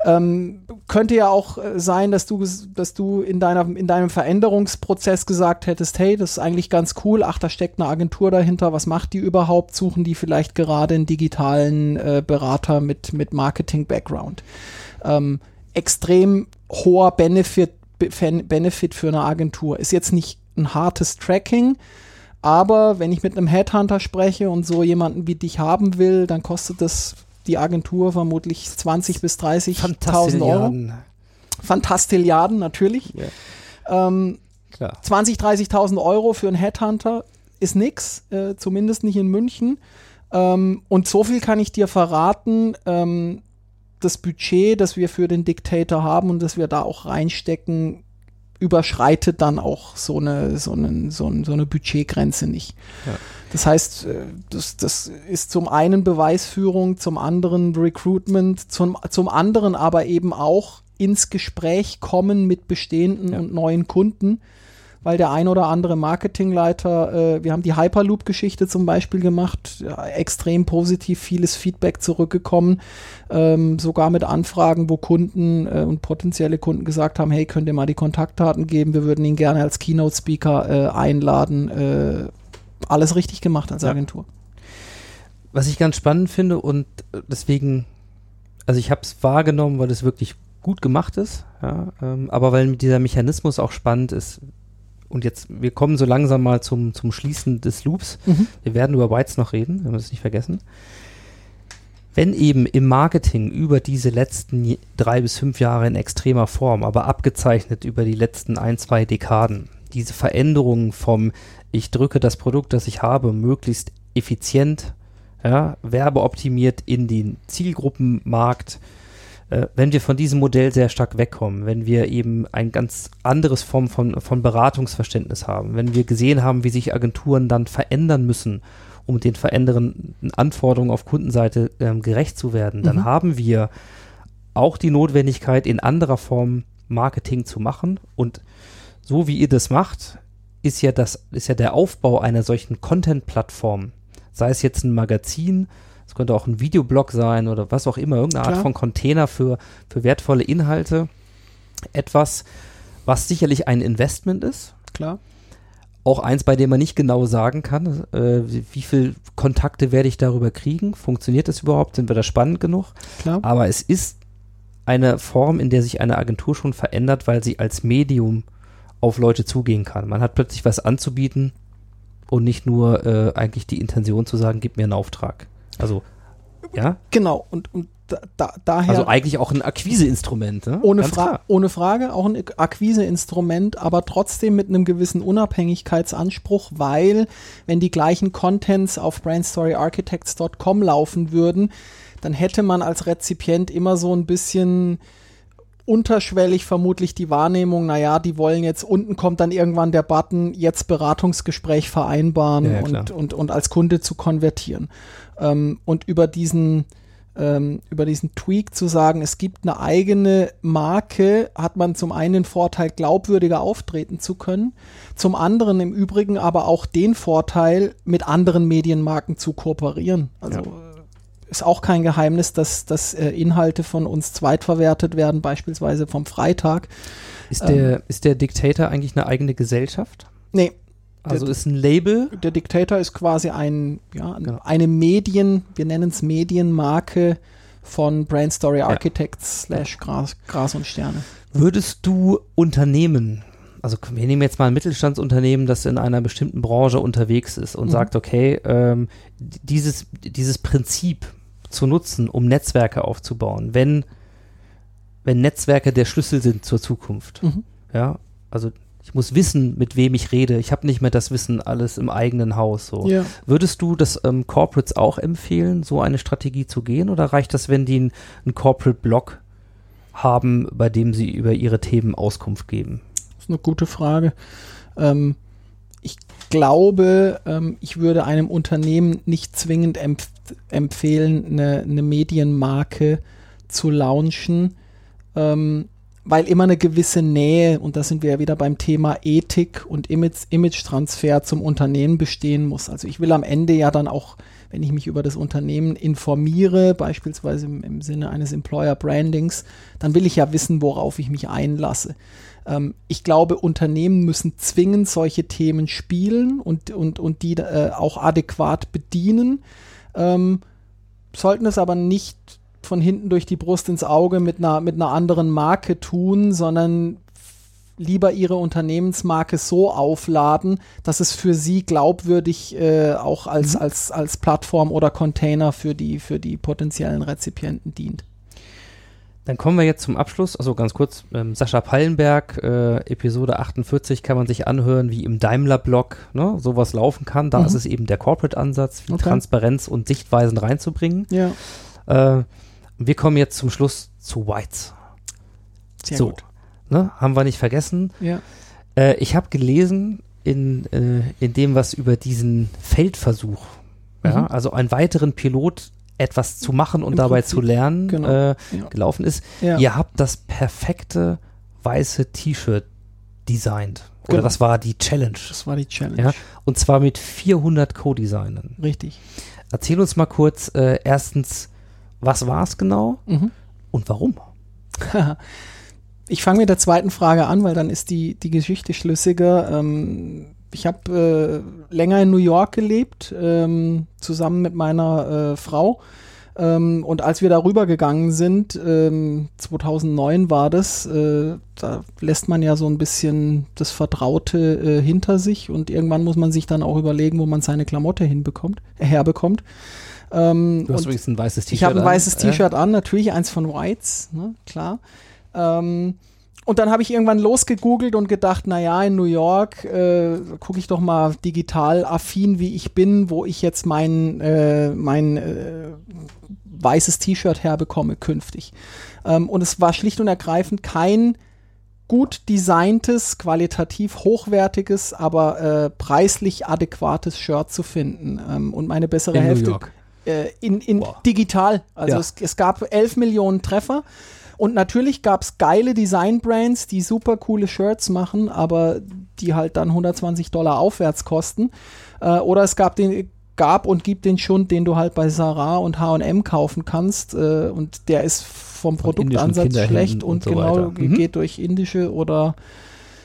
C: Ähm, könnte ja auch äh, sein, dass du, dass du in, deiner, in deinem Veränderungsprozess gesagt hättest, hey, das ist eigentlich ganz cool, ach, da steckt eine Agentur dahinter, was macht die überhaupt? Suchen die vielleicht gerade einen digitalen äh, Berater mit, mit Marketing-Background? Ähm, extrem hoher Benefit, Be- Benefit für eine Agentur. Ist jetzt nicht ein hartes Tracking, aber wenn ich mit einem Headhunter spreche und so jemanden wie dich haben will, dann kostet das die Agentur vermutlich 20 bis 30.000 Euro.
B: Fantastilliarden.
C: Natürlich.
B: Ja.
C: Ähm,
B: Klar.
C: 20, 30.000 Euro für einen Headhunter ist nix, äh, zumindest nicht in München. Ähm, und so viel kann ich dir verraten. Ähm, das Budget, das wir für den Dictator haben und das wir da auch reinstecken, überschreitet dann auch so eine, so eine, so eine, so eine Budgetgrenze nicht.
B: Ja.
C: Das heißt, äh, das, das ist zum einen Beweisführung, zum anderen Recruitment, zum, zum anderen aber eben auch ins Gespräch kommen mit bestehenden
B: Ja.
C: und neuen Kunden, weil der ein oder andere Marketingleiter, äh, wir haben die Hyperloop-Geschichte zum Beispiel gemacht, ja, extrem positiv, vieles Feedback zurückgekommen, ähm, sogar mit Anfragen, wo Kunden äh, und potenzielle Kunden gesagt haben, hey, könnt ihr mal die Kontaktdaten geben, wir würden ihn gerne als Keynote-Speaker äh, einladen. Äh, alles richtig gemacht als
B: Ja.
C: Agentur.
B: Was ich ganz spannend finde und deswegen, also ich habe es wahrgenommen, weil es wirklich gut gemacht ist, ja, ähm, aber weil dieser Mechanismus auch spannend ist. Und jetzt, wir kommen so langsam mal zum, zum Schließen des Loops.
C: Mhm.
B: Wir werden über Bytes noch reden, wenn wir das nicht vergessen. Wenn eben im Marketing über diese letzten drei bis fünf Jahre in extremer Form, aber abgezeichnet über die letzten ein, zwei Dekaden, diese Veränderungen vom ich drücke das Produkt, das ich habe, möglichst effizient, ja, werbeoptimiert in den Zielgruppenmarkt, äh, wenn wir von diesem Modell sehr stark wegkommen, wenn wir eben ein ganz anderes Form von, von Beratungsverständnis haben, wenn wir gesehen haben, wie sich Agenturen dann verändern müssen, um den verändernden Anforderungen auf Kundenseite ähm, gerecht zu werden, dann
C: Mhm.
B: haben wir auch die Notwendigkeit, in anderer Form Marketing zu machen. Und so wie ihr das macht, ist ja das, ist ja der Aufbau einer solchen Content-Plattform, sei es jetzt ein Magazin, es könnte auch ein Videoblog sein oder was auch immer, irgendeine Art
C: Klar.
B: von Container für, für wertvolle Inhalte. Etwas, was sicherlich ein Investment ist,
C: Klar.
B: auch eins, bei dem man nicht genau sagen kann, äh, wie, wie viel Kontakte werde ich darüber kriegen, funktioniert das überhaupt, sind wir da spannend genug?
C: Klar.
B: Aber es ist eine Form, in der sich eine Agentur schon verändert, weil sie als Medium auf Leute zugehen kann. Man hat plötzlich was anzubieten und nicht nur äh, eigentlich die Intention zu sagen, gib mir einen Auftrag. Also, ja,
C: Genau, und, und da, da, daher.
B: also eigentlich auch ein Akquiseinstrument. Ne?
C: Ohne,
B: Ganz
C: Fra
B: klar.
C: ohne Frage, auch ein Akquiseinstrument, aber trotzdem mit einem gewissen Unabhängigkeitsanspruch, weil wenn die gleichen Contents auf brandstoryarchitects.com laufen würden, dann hätte man als Rezipient immer so ein bisschen unterschwellig vermutlich die Wahrnehmung, naja, die wollen jetzt, unten kommt dann irgendwann der Button, jetzt Beratungsgespräch vereinbaren
B: Ja, ja,
C: und, und, und als Kunde zu konvertieren. Ähm, und über diesen, ähm, über diesen Tweak zu sagen, es gibt eine eigene Marke, hat man zum einen den Vorteil, glaubwürdiger auftreten zu können, zum anderen im Übrigen aber auch den Vorteil, mit anderen Medienmarken zu kooperieren. Also
B: Ja.
C: äh, ist auch kein Geheimnis, dass, dass äh, Inhalte von uns zweitverwertet werden, beispielsweise vom Freitag.
B: Ist der, ist der Dictator eigentlich eine eigene Gesellschaft?
C: Nee,
B: Also ist ein Label?
C: der Dictator ist quasi ein, ja,
B: Genau.
C: eine Medien, wir nennen es Medienmarke von Brand Story Architects slash Gras, Gras und Sterne.
B: Würdest du Unternehmen, also wir nehmen jetzt mal ein Mittelstandsunternehmen, das in einer bestimmten Branche unterwegs ist und
C: Mhm.
B: sagt, okay, ähm, dieses, dieses Prinzip zu nutzen, um Netzwerke aufzubauen, wenn, wenn Netzwerke der Schlüssel sind zur Zukunft.
C: Mhm.
B: Ja, also ich muss wissen, mit wem ich rede. Ich habe nicht mehr das Wissen alles im eigenen Haus. So.
C: Ja.
B: Würdest du das ähm, Corporates auch empfehlen, so eine Strategie zu gehen? Oder reicht das, wenn die einen Corporate-Blog haben, bei dem sie über ihre Themen Auskunft geben?
C: Das ist eine gute Frage. Ähm, ich glaube, ähm, ich würde einem Unternehmen nicht zwingend empf empfehlen, eine, eine Medienmarke zu launchen, ähm, weil immer eine gewisse Nähe, und da sind wir ja wieder beim Thema Ethik und Image- Image-Transfer zum Unternehmen bestehen muss. Also ich will am Ende ja dann auch, wenn ich mich über das Unternehmen informiere, beispielsweise im, im Sinne eines Employer Brandings, dann will ich ja wissen, worauf ich mich einlasse. Ähm, ich glaube, Unternehmen müssen zwingend solche Themen spielen und, und, und die äh, auch adäquat bedienen, ähm, sollten es aber nicht von hinten durch die Brust ins Auge mit einer, mit einer anderen Marke tun, sondern lieber ihre Unternehmensmarke so aufladen, dass es für sie glaubwürdig äh, auch als, als, als Plattform oder Container für die, für die potenziellen Rezipienten dient.
B: Dann kommen wir jetzt zum Abschluss. Also ganz kurz, ähm, Sascha Pallenberg, äh, Episode 48 kann man sich anhören, wie im Daimler-Blog ne, sowas laufen kann. Da
C: Mhm.
B: ist es eben der Corporate-Ansatz, wie
C: Okay.
B: Transparenz und Sichtweisen reinzubringen.
C: Ja,
B: Äh, wir kommen jetzt zum Schluss zu Whites.
C: sehr
B: so,
C: gut.
B: ne, haben wir nicht vergessen.
C: Ja.
B: Äh, ich habe gelesen in, äh, in dem, was über diesen Feldversuch, ja,
C: Mhm.
B: also einen weiteren Pilot etwas zu machen und
C: Im
B: dabei
C: Prinzip,
B: zu lernen,
C: genau.
B: äh,
C: Ja.
B: gelaufen ist.
C: Ja.
B: Ihr habt das perfekte weiße T-Shirt designt. Oder
C: Genau.
B: das war die Challenge.
C: Das war die Challenge.
B: Ja. Und zwar mit 400 Co-Designern.
C: Richtig.
B: Erzähl uns mal kurz, äh, erstens, was war es genau
C: Mhm.
B: und warum?
C: Ich fange mit der zweiten Frage an, weil dann ist die, die Geschichte schlüssiger. Ähm, ich habe äh, länger in New York gelebt, ähm, zusammen mit meiner äh, Frau. Ähm, und als wir darüber gegangen sind, ähm, 2009 war das, äh, da lässt man ja so ein bisschen das Vertraute äh, hinter sich und irgendwann muss man sich dann auch überlegen, wo man seine Klamotte hinbekommt, herbekommt. Ähm,
B: Du hast übrigens ein weißes T-Shirt
C: ich habe ein
B: an.
C: weißes. T-Shirt an, natürlich eins von Whites, ne, klar. Ähm, und dann habe ich irgendwann losgegoogelt und gedacht, naja, in New York äh, gucke ich doch mal digital affin, wie ich bin, wo ich jetzt mein, äh, mein äh, weißes T-Shirt herbekomme künftig. Ähm, und es war schlicht und ergreifend kein gut designtes, qualitativ hochwertiges, aber äh, preislich adäquates Shirt zu finden. Ähm, und meine bessere
B: In New
C: Hälfte
B: York.
C: Äh, in, in
B: Wow.
C: digital. Also
B: Ja.
C: es, es gab 11 Millionen Treffer. Und natürlich gab es geile Design-Brands, die super coole Shirts machen, aber die halt dann 120 Dollar aufwärts kosten. Äh, oder es gab den gab und gibt den Schund, den du halt bei Sarah und H&M kaufen kannst äh, und der ist vom Produktansatz schlecht und,
B: und so
C: genau
B: weiter. Mhm.
C: geht durch indische oder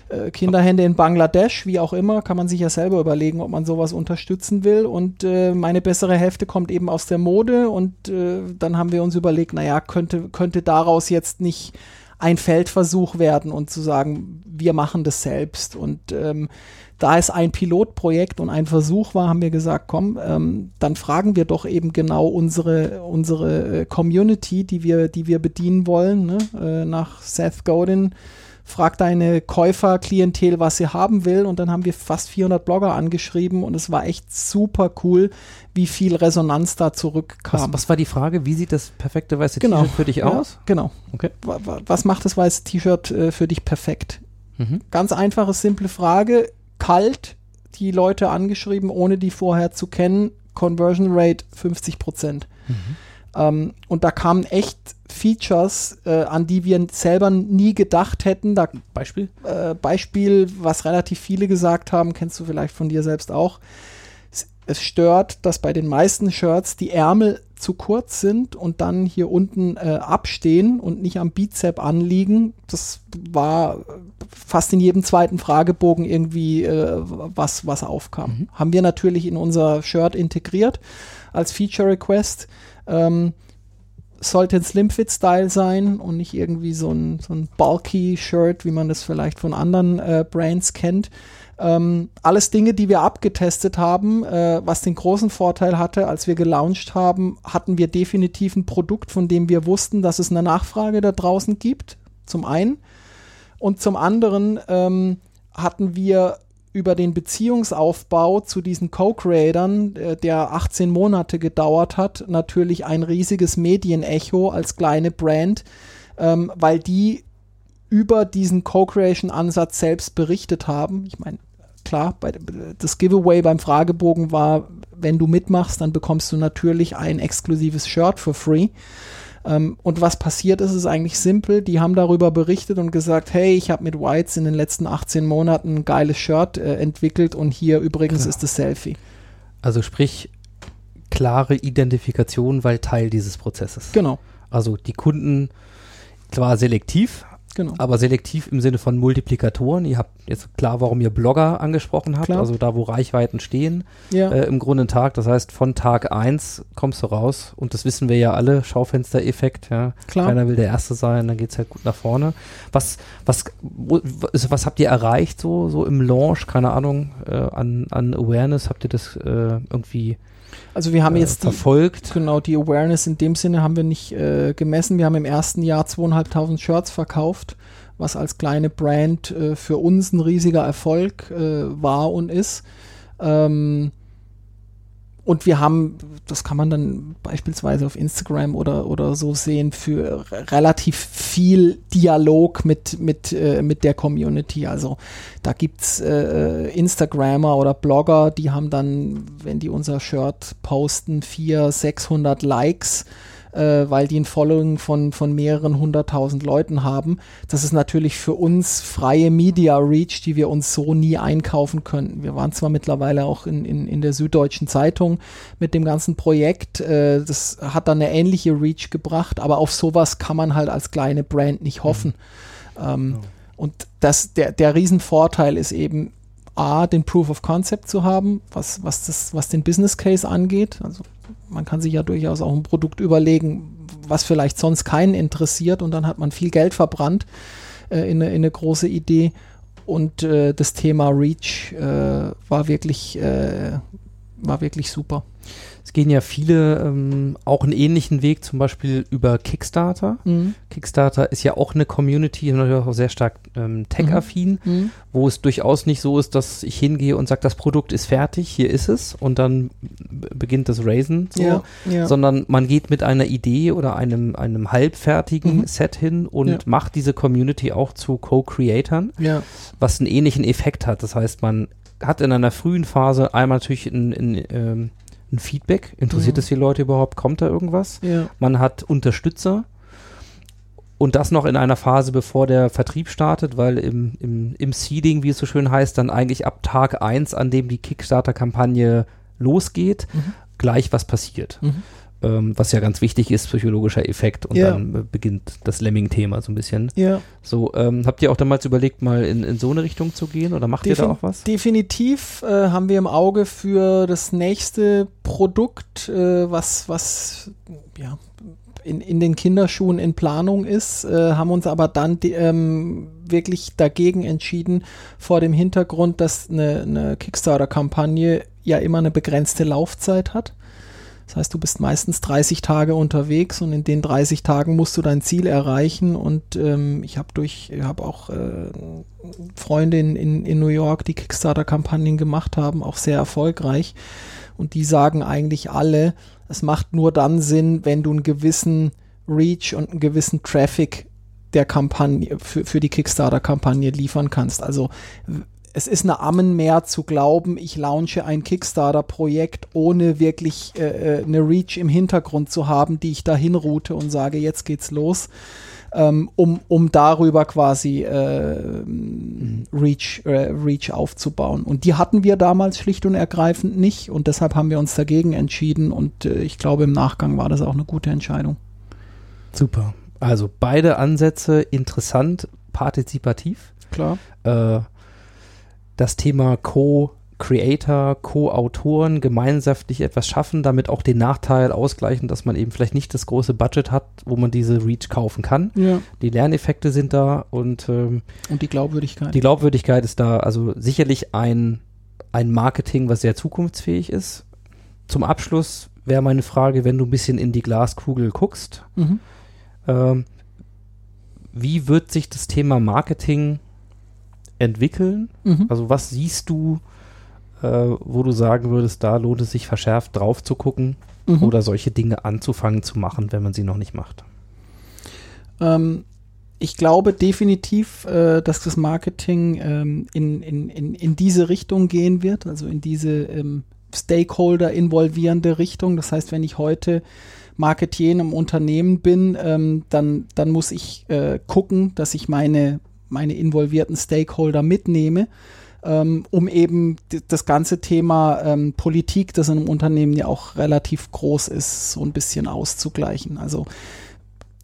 C: äh, Kinderhände in Bangladesch, wie auch immer, kann man sich ja selber überlegen, ob man sowas unterstützen will. Und äh, meine bessere Hälfte kommt eben aus der Mode und äh, dann haben wir uns überlegt, naja, könnte, könnte daraus jetzt nicht ein Feldversuch werden und zu sagen, wir machen das selbst. Und ähm, da es ein Pilotprojekt und ein Versuch war, haben wir gesagt, komm, ähm, dann fragen wir doch eben genau unsere, unsere äh, Community, die wir, die wir bedienen wollen, ne? äh, nach Seth Godin frag deine Käuferklientel, was sie haben will. Und dann haben wir fast 400 Blogger angeschrieben und es war echt super cool, wie viel Resonanz da zurückkam.
B: Was, was war die Frage? Wie sieht das perfekte weiße
C: Genau.
B: T-Shirt für dich
C: Ja,
B: aus?
C: Genau.
B: Okay.
C: Wa- wa- Was macht das weiße T-Shirt äh, für dich perfekt?
B: Mhm.
C: Ganz einfache, simple Frage. Kalt, die Leute angeschrieben, ohne die vorher zu kennen. Conversion Rate 50 Prozent. Ähm, und da kamen echt Features, äh, an die wir selber nie gedacht hätten. Da
B: Beispiel?
C: äh, Beispiel, was relativ viele gesagt haben, kennst du vielleicht von dir selbst auch. Es, es stört, dass bei den meisten Shirts die Ärmel zu kurz sind und dann hier unten äh, abstehen und nicht am Bizep anliegen. Das war fast in jedem zweiten Fragebogen irgendwie äh, was, was aufkam. Haben wir natürlich in unser Shirt integriert als Feature Request. Ähm, sollte ein Slimfit-Style sein und nicht irgendwie so ein, so ein bulky Shirt, wie man das vielleicht von anderen äh, Brands kennt. Ähm, alles Dinge, die wir abgetestet haben, äh, was den großen Vorteil hatte, als wir gelauncht haben, hatten wir definitiv ein Produkt, von dem wir wussten, dass es eine Nachfrage da draußen gibt, zum einen. Und zum anderen ähm, hatten wir über den Beziehungsaufbau zu diesen Co-Creatern, äh, der 18 Monate gedauert hat, natürlich ein riesiges Medienecho als kleine Brand, ähm, weil die über diesen Co-Creation-Ansatz selbst berichtet haben. Ich meine, klar, bei, das Giveaway beim Fragebogen war, wenn du mitmachst, dann bekommst du natürlich ein exklusives Shirt for free. Ähm, und was passiert ist, ist eigentlich simpel. Die haben darüber berichtet und gesagt, hey, ich habe mit Whites in den letzten 18 Monaten ein geiles Shirt äh, entwickelt und hier übrigens
B: Genau.
C: ist das Selfie.
B: Also sprich, klare Identifikation, weil Teil dieses Prozesses.
C: Genau,
B: Also die Kunden zwar selektiv,
C: genau.
B: aber selektiv im Sinne von Multiplikatoren. Ihr habt jetzt klar, warum ihr Blogger angesprochen habt,
C: Klar.
B: also da, wo Reichweiten stehen,
C: Ja,
B: äh, im Grunde ein Tag. Das heißt, von Tag 1 kommst du raus und das wissen wir ja alle, Schaufenstereffekt, ja.
C: klar.
B: Keiner will der Erste sein, dann geht es halt gut nach vorne. Was, was, wo, was, was habt ihr erreicht so, so im Launch, keine Ahnung, äh, an, an Awareness? Habt ihr das äh, irgendwie
C: Also wir haben
B: äh,
C: jetzt die,
B: verfolgt?
C: Genau, die Awareness in dem Sinne haben wir nicht äh, gemessen. Wir haben im ersten Jahr zweieinhalbtausend Shirts verkauft, was als kleine Brand äh, für uns ein riesiger Erfolg äh, war und ist. Ähm, und wir haben, das kann man dann beispielsweise auf Instagram oder, oder so sehen, für re- relativ viel Dialog mit, mit, äh, mit der Community. Also da gibt's äh, Instagrammer oder Blogger, die haben dann, wenn die unser Shirt posten, 400, 600 Likes, äh, weil die ein Following von, von mehreren hunderttausend Leuten haben. Das ist natürlich für uns freie Media Reach, die wir uns so nie einkaufen könnten. Wir waren zwar mittlerweile auch in, in, in der Süddeutschen Zeitung mit dem ganzen Projekt, äh, das hat dann eine ähnliche Reach gebracht, aber auf sowas kann man halt als kleine Brand nicht hoffen. Ähm, Und das, der, der Riesenvorteil ist eben, A, den Proof of Concept zu haben, was, was, das, was den Business Case angeht. Also man kann sich ja durchaus auch ein Produkt überlegen, was vielleicht sonst keinen interessiert und dann hat man viel Geld verbrannt äh, in, eine, in eine große Idee. Und äh, das Thema Reach äh, war wirklich äh, war wirklich super.
B: Es gehen ja viele ähm, auch einen ähnlichen Weg, zum Beispiel über Kickstarter.
C: Mhm.
B: Kickstarter ist ja auch eine Community, natürlich auch sehr stark ähm, tech-affin,
C: Mhm.
B: wo es durchaus nicht so ist, dass ich hingehe und sage, das Produkt ist fertig, hier ist es und dann beginnt das Raisen, so,
C: Ja, ja.
B: sondern man geht mit einer Idee oder einem, einem halbfertigen
C: Mhm.
B: Set hin und
C: Ja.
B: macht diese Community auch zu Co-Creatern, was einen ähnlichen Effekt hat. Das heißt, man hat in einer frühen Phase einmal natürlich ein, ein, ähm, ein Feedback, interessiert es die Leute überhaupt, kommt da irgendwas?
C: ja.
B: man hat Unterstützer und das noch in einer Phase, bevor der Vertrieb startet, weil im, im, im Seeding, wie es so schön heißt, dann eigentlich ab Tag 1, an dem die Kickstarter-Kampagne losgeht,
C: Mhm.
B: gleich was passiert.
C: Mhm.
B: Ähm, was ja ganz wichtig ist, psychologischer Effekt und
C: Ja.
B: dann beginnt das Lemming-Thema so ein bisschen.
C: ja.
B: So, ähm, habt ihr auch damals überlegt, mal in, in so eine Richtung zu gehen oder macht ihr da
C: Defin-
B: auch was?
C: Definitiv äh, haben wir im Auge für das nächste Produkt, äh, was, was ja, in, in den Kinderschuhen in Planung ist, äh, haben uns aber dann die, ähm, wirklich dagegen entschieden, vor dem Hintergrund, dass eine, eine Kickstarter-Kampagne ja immer eine begrenzte Laufzeit hat. Das heißt, du bist meistens 30 Tage unterwegs und in den 30 Tagen musst du dein Ziel erreichen. Und ähm, ich habe durch, ich habe auch äh, Freunde in, in, in New York, die Kickstarter-Kampagnen gemacht haben, auch sehr erfolgreich. Und die sagen eigentlich alle, es macht nur dann Sinn, wenn du einen gewissen Reach und einen gewissen Traffic der Kampagne, für, für die Kickstarter-Kampagne liefern kannst. Also es ist eine Ammen mehr zu glauben, ich launche ein Kickstarter-Projekt, ohne wirklich äh, eine Reach im Hintergrund zu haben, die ich dahin route und sage, jetzt geht's los. Ähm, um, um darüber quasi äh, Reach, äh, Reach aufzubauen. Und die hatten wir damals schlicht und ergreifend nicht und deshalb haben wir uns dagegen entschieden und äh, ich glaube im Nachgang war das auch eine gute Entscheidung.
B: Super. Also beide Ansätze interessant, partizipativ.
C: Klar.
B: Äh, das Thema Co-Creator, Co-Autoren gemeinschaftlich etwas schaffen, damit auch den Nachteil ausgleichen, dass man eben vielleicht nicht das große Budget hat, wo man diese Reach kaufen kann.
C: Ja.
B: Die Lerneffekte sind da und ähm,
C: Und die Glaubwürdigkeit.
B: die Glaubwürdigkeit ist da. Also sicherlich ein, ein Marketing, was sehr zukunftsfähig ist. Zum Abschluss wäre meine Frage, wenn du ein bisschen in die Glaskugel guckst,
C: mhm.
B: ähm, wie wird sich das Thema Marketing entwickeln?
C: Mhm.
B: Also was siehst du, äh, wo du sagen würdest, da lohnt es sich verschärft drauf zu gucken
C: Mhm.
B: oder solche Dinge anzufangen zu machen, wenn man sie noch nicht macht?
C: Ähm, ich glaube definitiv, äh, dass das Marketing ähm, in, in, in, in diese Richtung gehen wird, also in diese ähm, Stakeholder involvierende Richtung. Das heißt, wenn ich heute Marketier in einem Unternehmen bin, ähm, dann, dann muss ich äh, gucken, dass ich meine, meine involvierten Stakeholder mitnehme, ähm, um eben das ganze Thema ähm, Politik, das in einem Unternehmen ja auch relativ groß ist, so ein bisschen auszugleichen. Also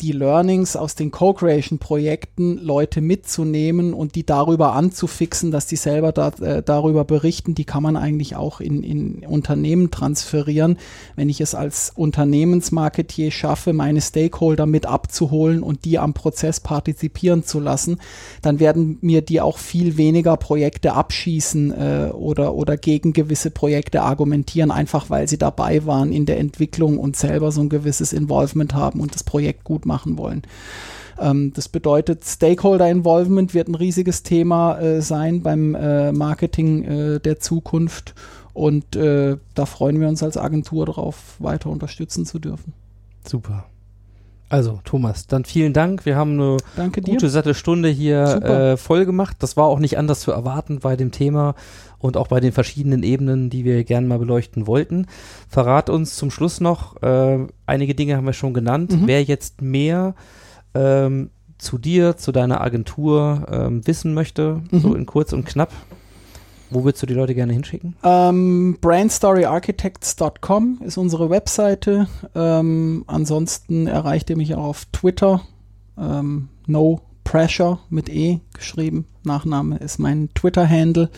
C: die Learnings aus den Co-Creation-Projekten Leute mitzunehmen und die darüber anzufixen, dass die selber da, äh, darüber berichten, die kann man eigentlich auch in, in Unternehmen transferieren. Wenn ich es als Unternehmensmarketier schaffe, meine Stakeholder mit abzuholen und die am Prozess partizipieren zu lassen, dann werden mir die auch viel weniger Projekte abschießen äh, oder, oder gegen gewisse Projekte argumentieren, einfach weil sie dabei waren in der Entwicklung und selber so ein gewisses Involvement haben und das Projekt gut machen wollen. Ähm, das bedeutet, Stakeholder Involvement wird ein riesiges Thema äh, sein beim äh, Marketing äh, der Zukunft und äh, da freuen wir uns als Agentur darauf, weiter unterstützen zu dürfen.
B: Super. Also, Thomas, dann vielen Dank. Wir haben eine
C: Danke dir.
B: gute, satte Stunde hier äh, voll gemacht. Das war auch nicht anders zu erwarten bei dem Thema und auch bei den verschiedenen Ebenen, die wir gerne mal beleuchten wollten. Verrat uns zum Schluss noch, äh, einige Dinge haben wir schon genannt.
C: Mhm.
B: Wer jetzt mehr ähm, zu dir, zu deiner Agentur ähm, wissen möchte,
C: Mhm.
B: so in kurz und knapp, wo würdest du die Leute gerne hinschicken?
C: Ähm, brandstoryarchitects.com ist unsere Webseite. Ähm, ansonsten erreicht ihr mich auch auf Twitter. Ähm, no Pressure mit E geschrieben. Nachname ist mein Twitter-Handle.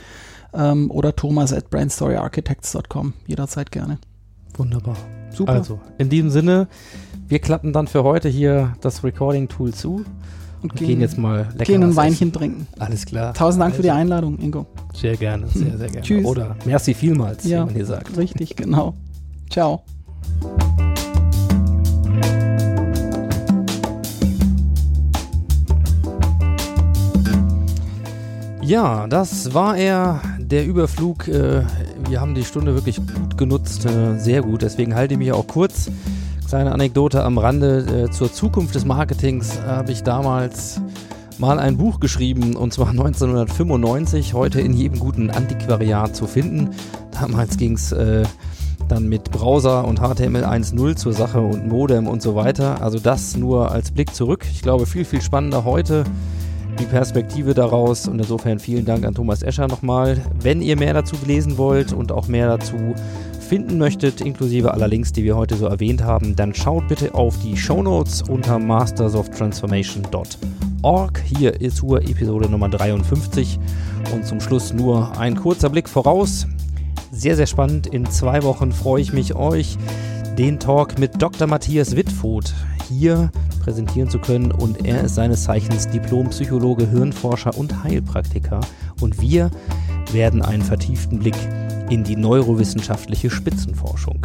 C: Ähm, oder thomas at brandstoryarchitects.com. Jederzeit gerne.
B: Wunderbar.
C: Super.
B: Also, in diesem Sinne, wir klappen dann für heute hier das Recording-Tool zu
C: und
B: und gehen jetzt mal lecker
C: gehen ein Weinchen trinken.
B: essen. Alles klar.
C: Tausend Dank für die
B: Also,
C: Einladung, Ingo.
B: Sehr gerne, sehr, sehr gerne.
C: Tschüss.
B: Oder merci vielmals,
C: Ja.
B: wie man hier sagt.
C: Richtig, genau. Ciao.
B: Ja, das war er, der Überflug. Äh, wir haben die Stunde wirklich gut genutzt, äh, sehr gut. Deswegen halte ich mich auch kurz. Kleine Anekdote am Rande. Äh, zur Zukunft des Marketings habe ich damals mal ein Buch geschrieben und zwar 1995, heute in jedem guten Antiquariat zu finden. Damals ging es äh, dann mit Browser und HTML 1.0 zur Sache und Modem und so weiter. Also das nur als Blick zurück. Ich glaube, viel, viel spannender heute die Perspektive daraus und insofern vielen Dank an Thomas Escher nochmal. Wenn ihr mehr dazu lesen wollt und auch mehr dazu finden möchtet, inklusive aller Links, die wir heute so erwähnt haben, dann schaut bitte auf die Shownotes unter mastersoftransformation.org. Hier ist zur Episode Nummer 53 und zum Schluss nur ein kurzer Blick voraus. Sehr, sehr spannend. In zwei Wochen freue ich mich, euch den Talk mit Dr. Matthias Wittfoth hier präsentieren zu können. Und er ist seines Zeichens Diplompsychologe, Hirnforscher und Heilpraktiker. Und wir werden einen vertieften Blick in die neurowissenschaftliche Spitzenforschung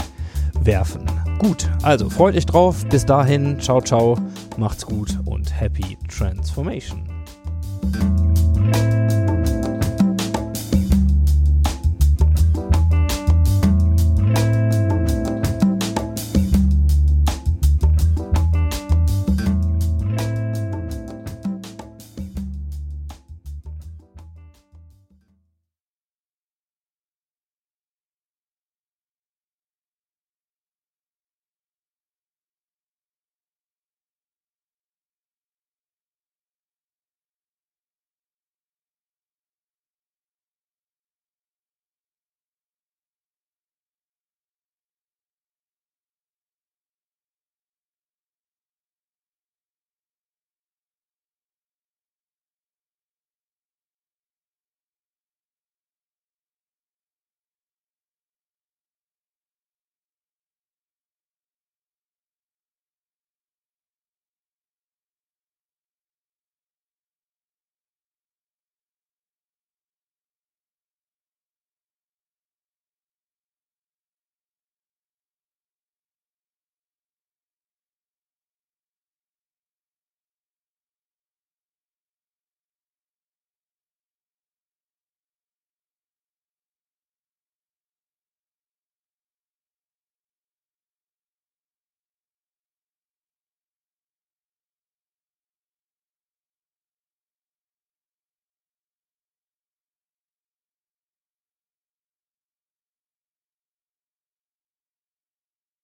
B: werfen. Gut, also freut euch drauf. Bis dahin, ciao, ciao, macht's gut und happy transformation.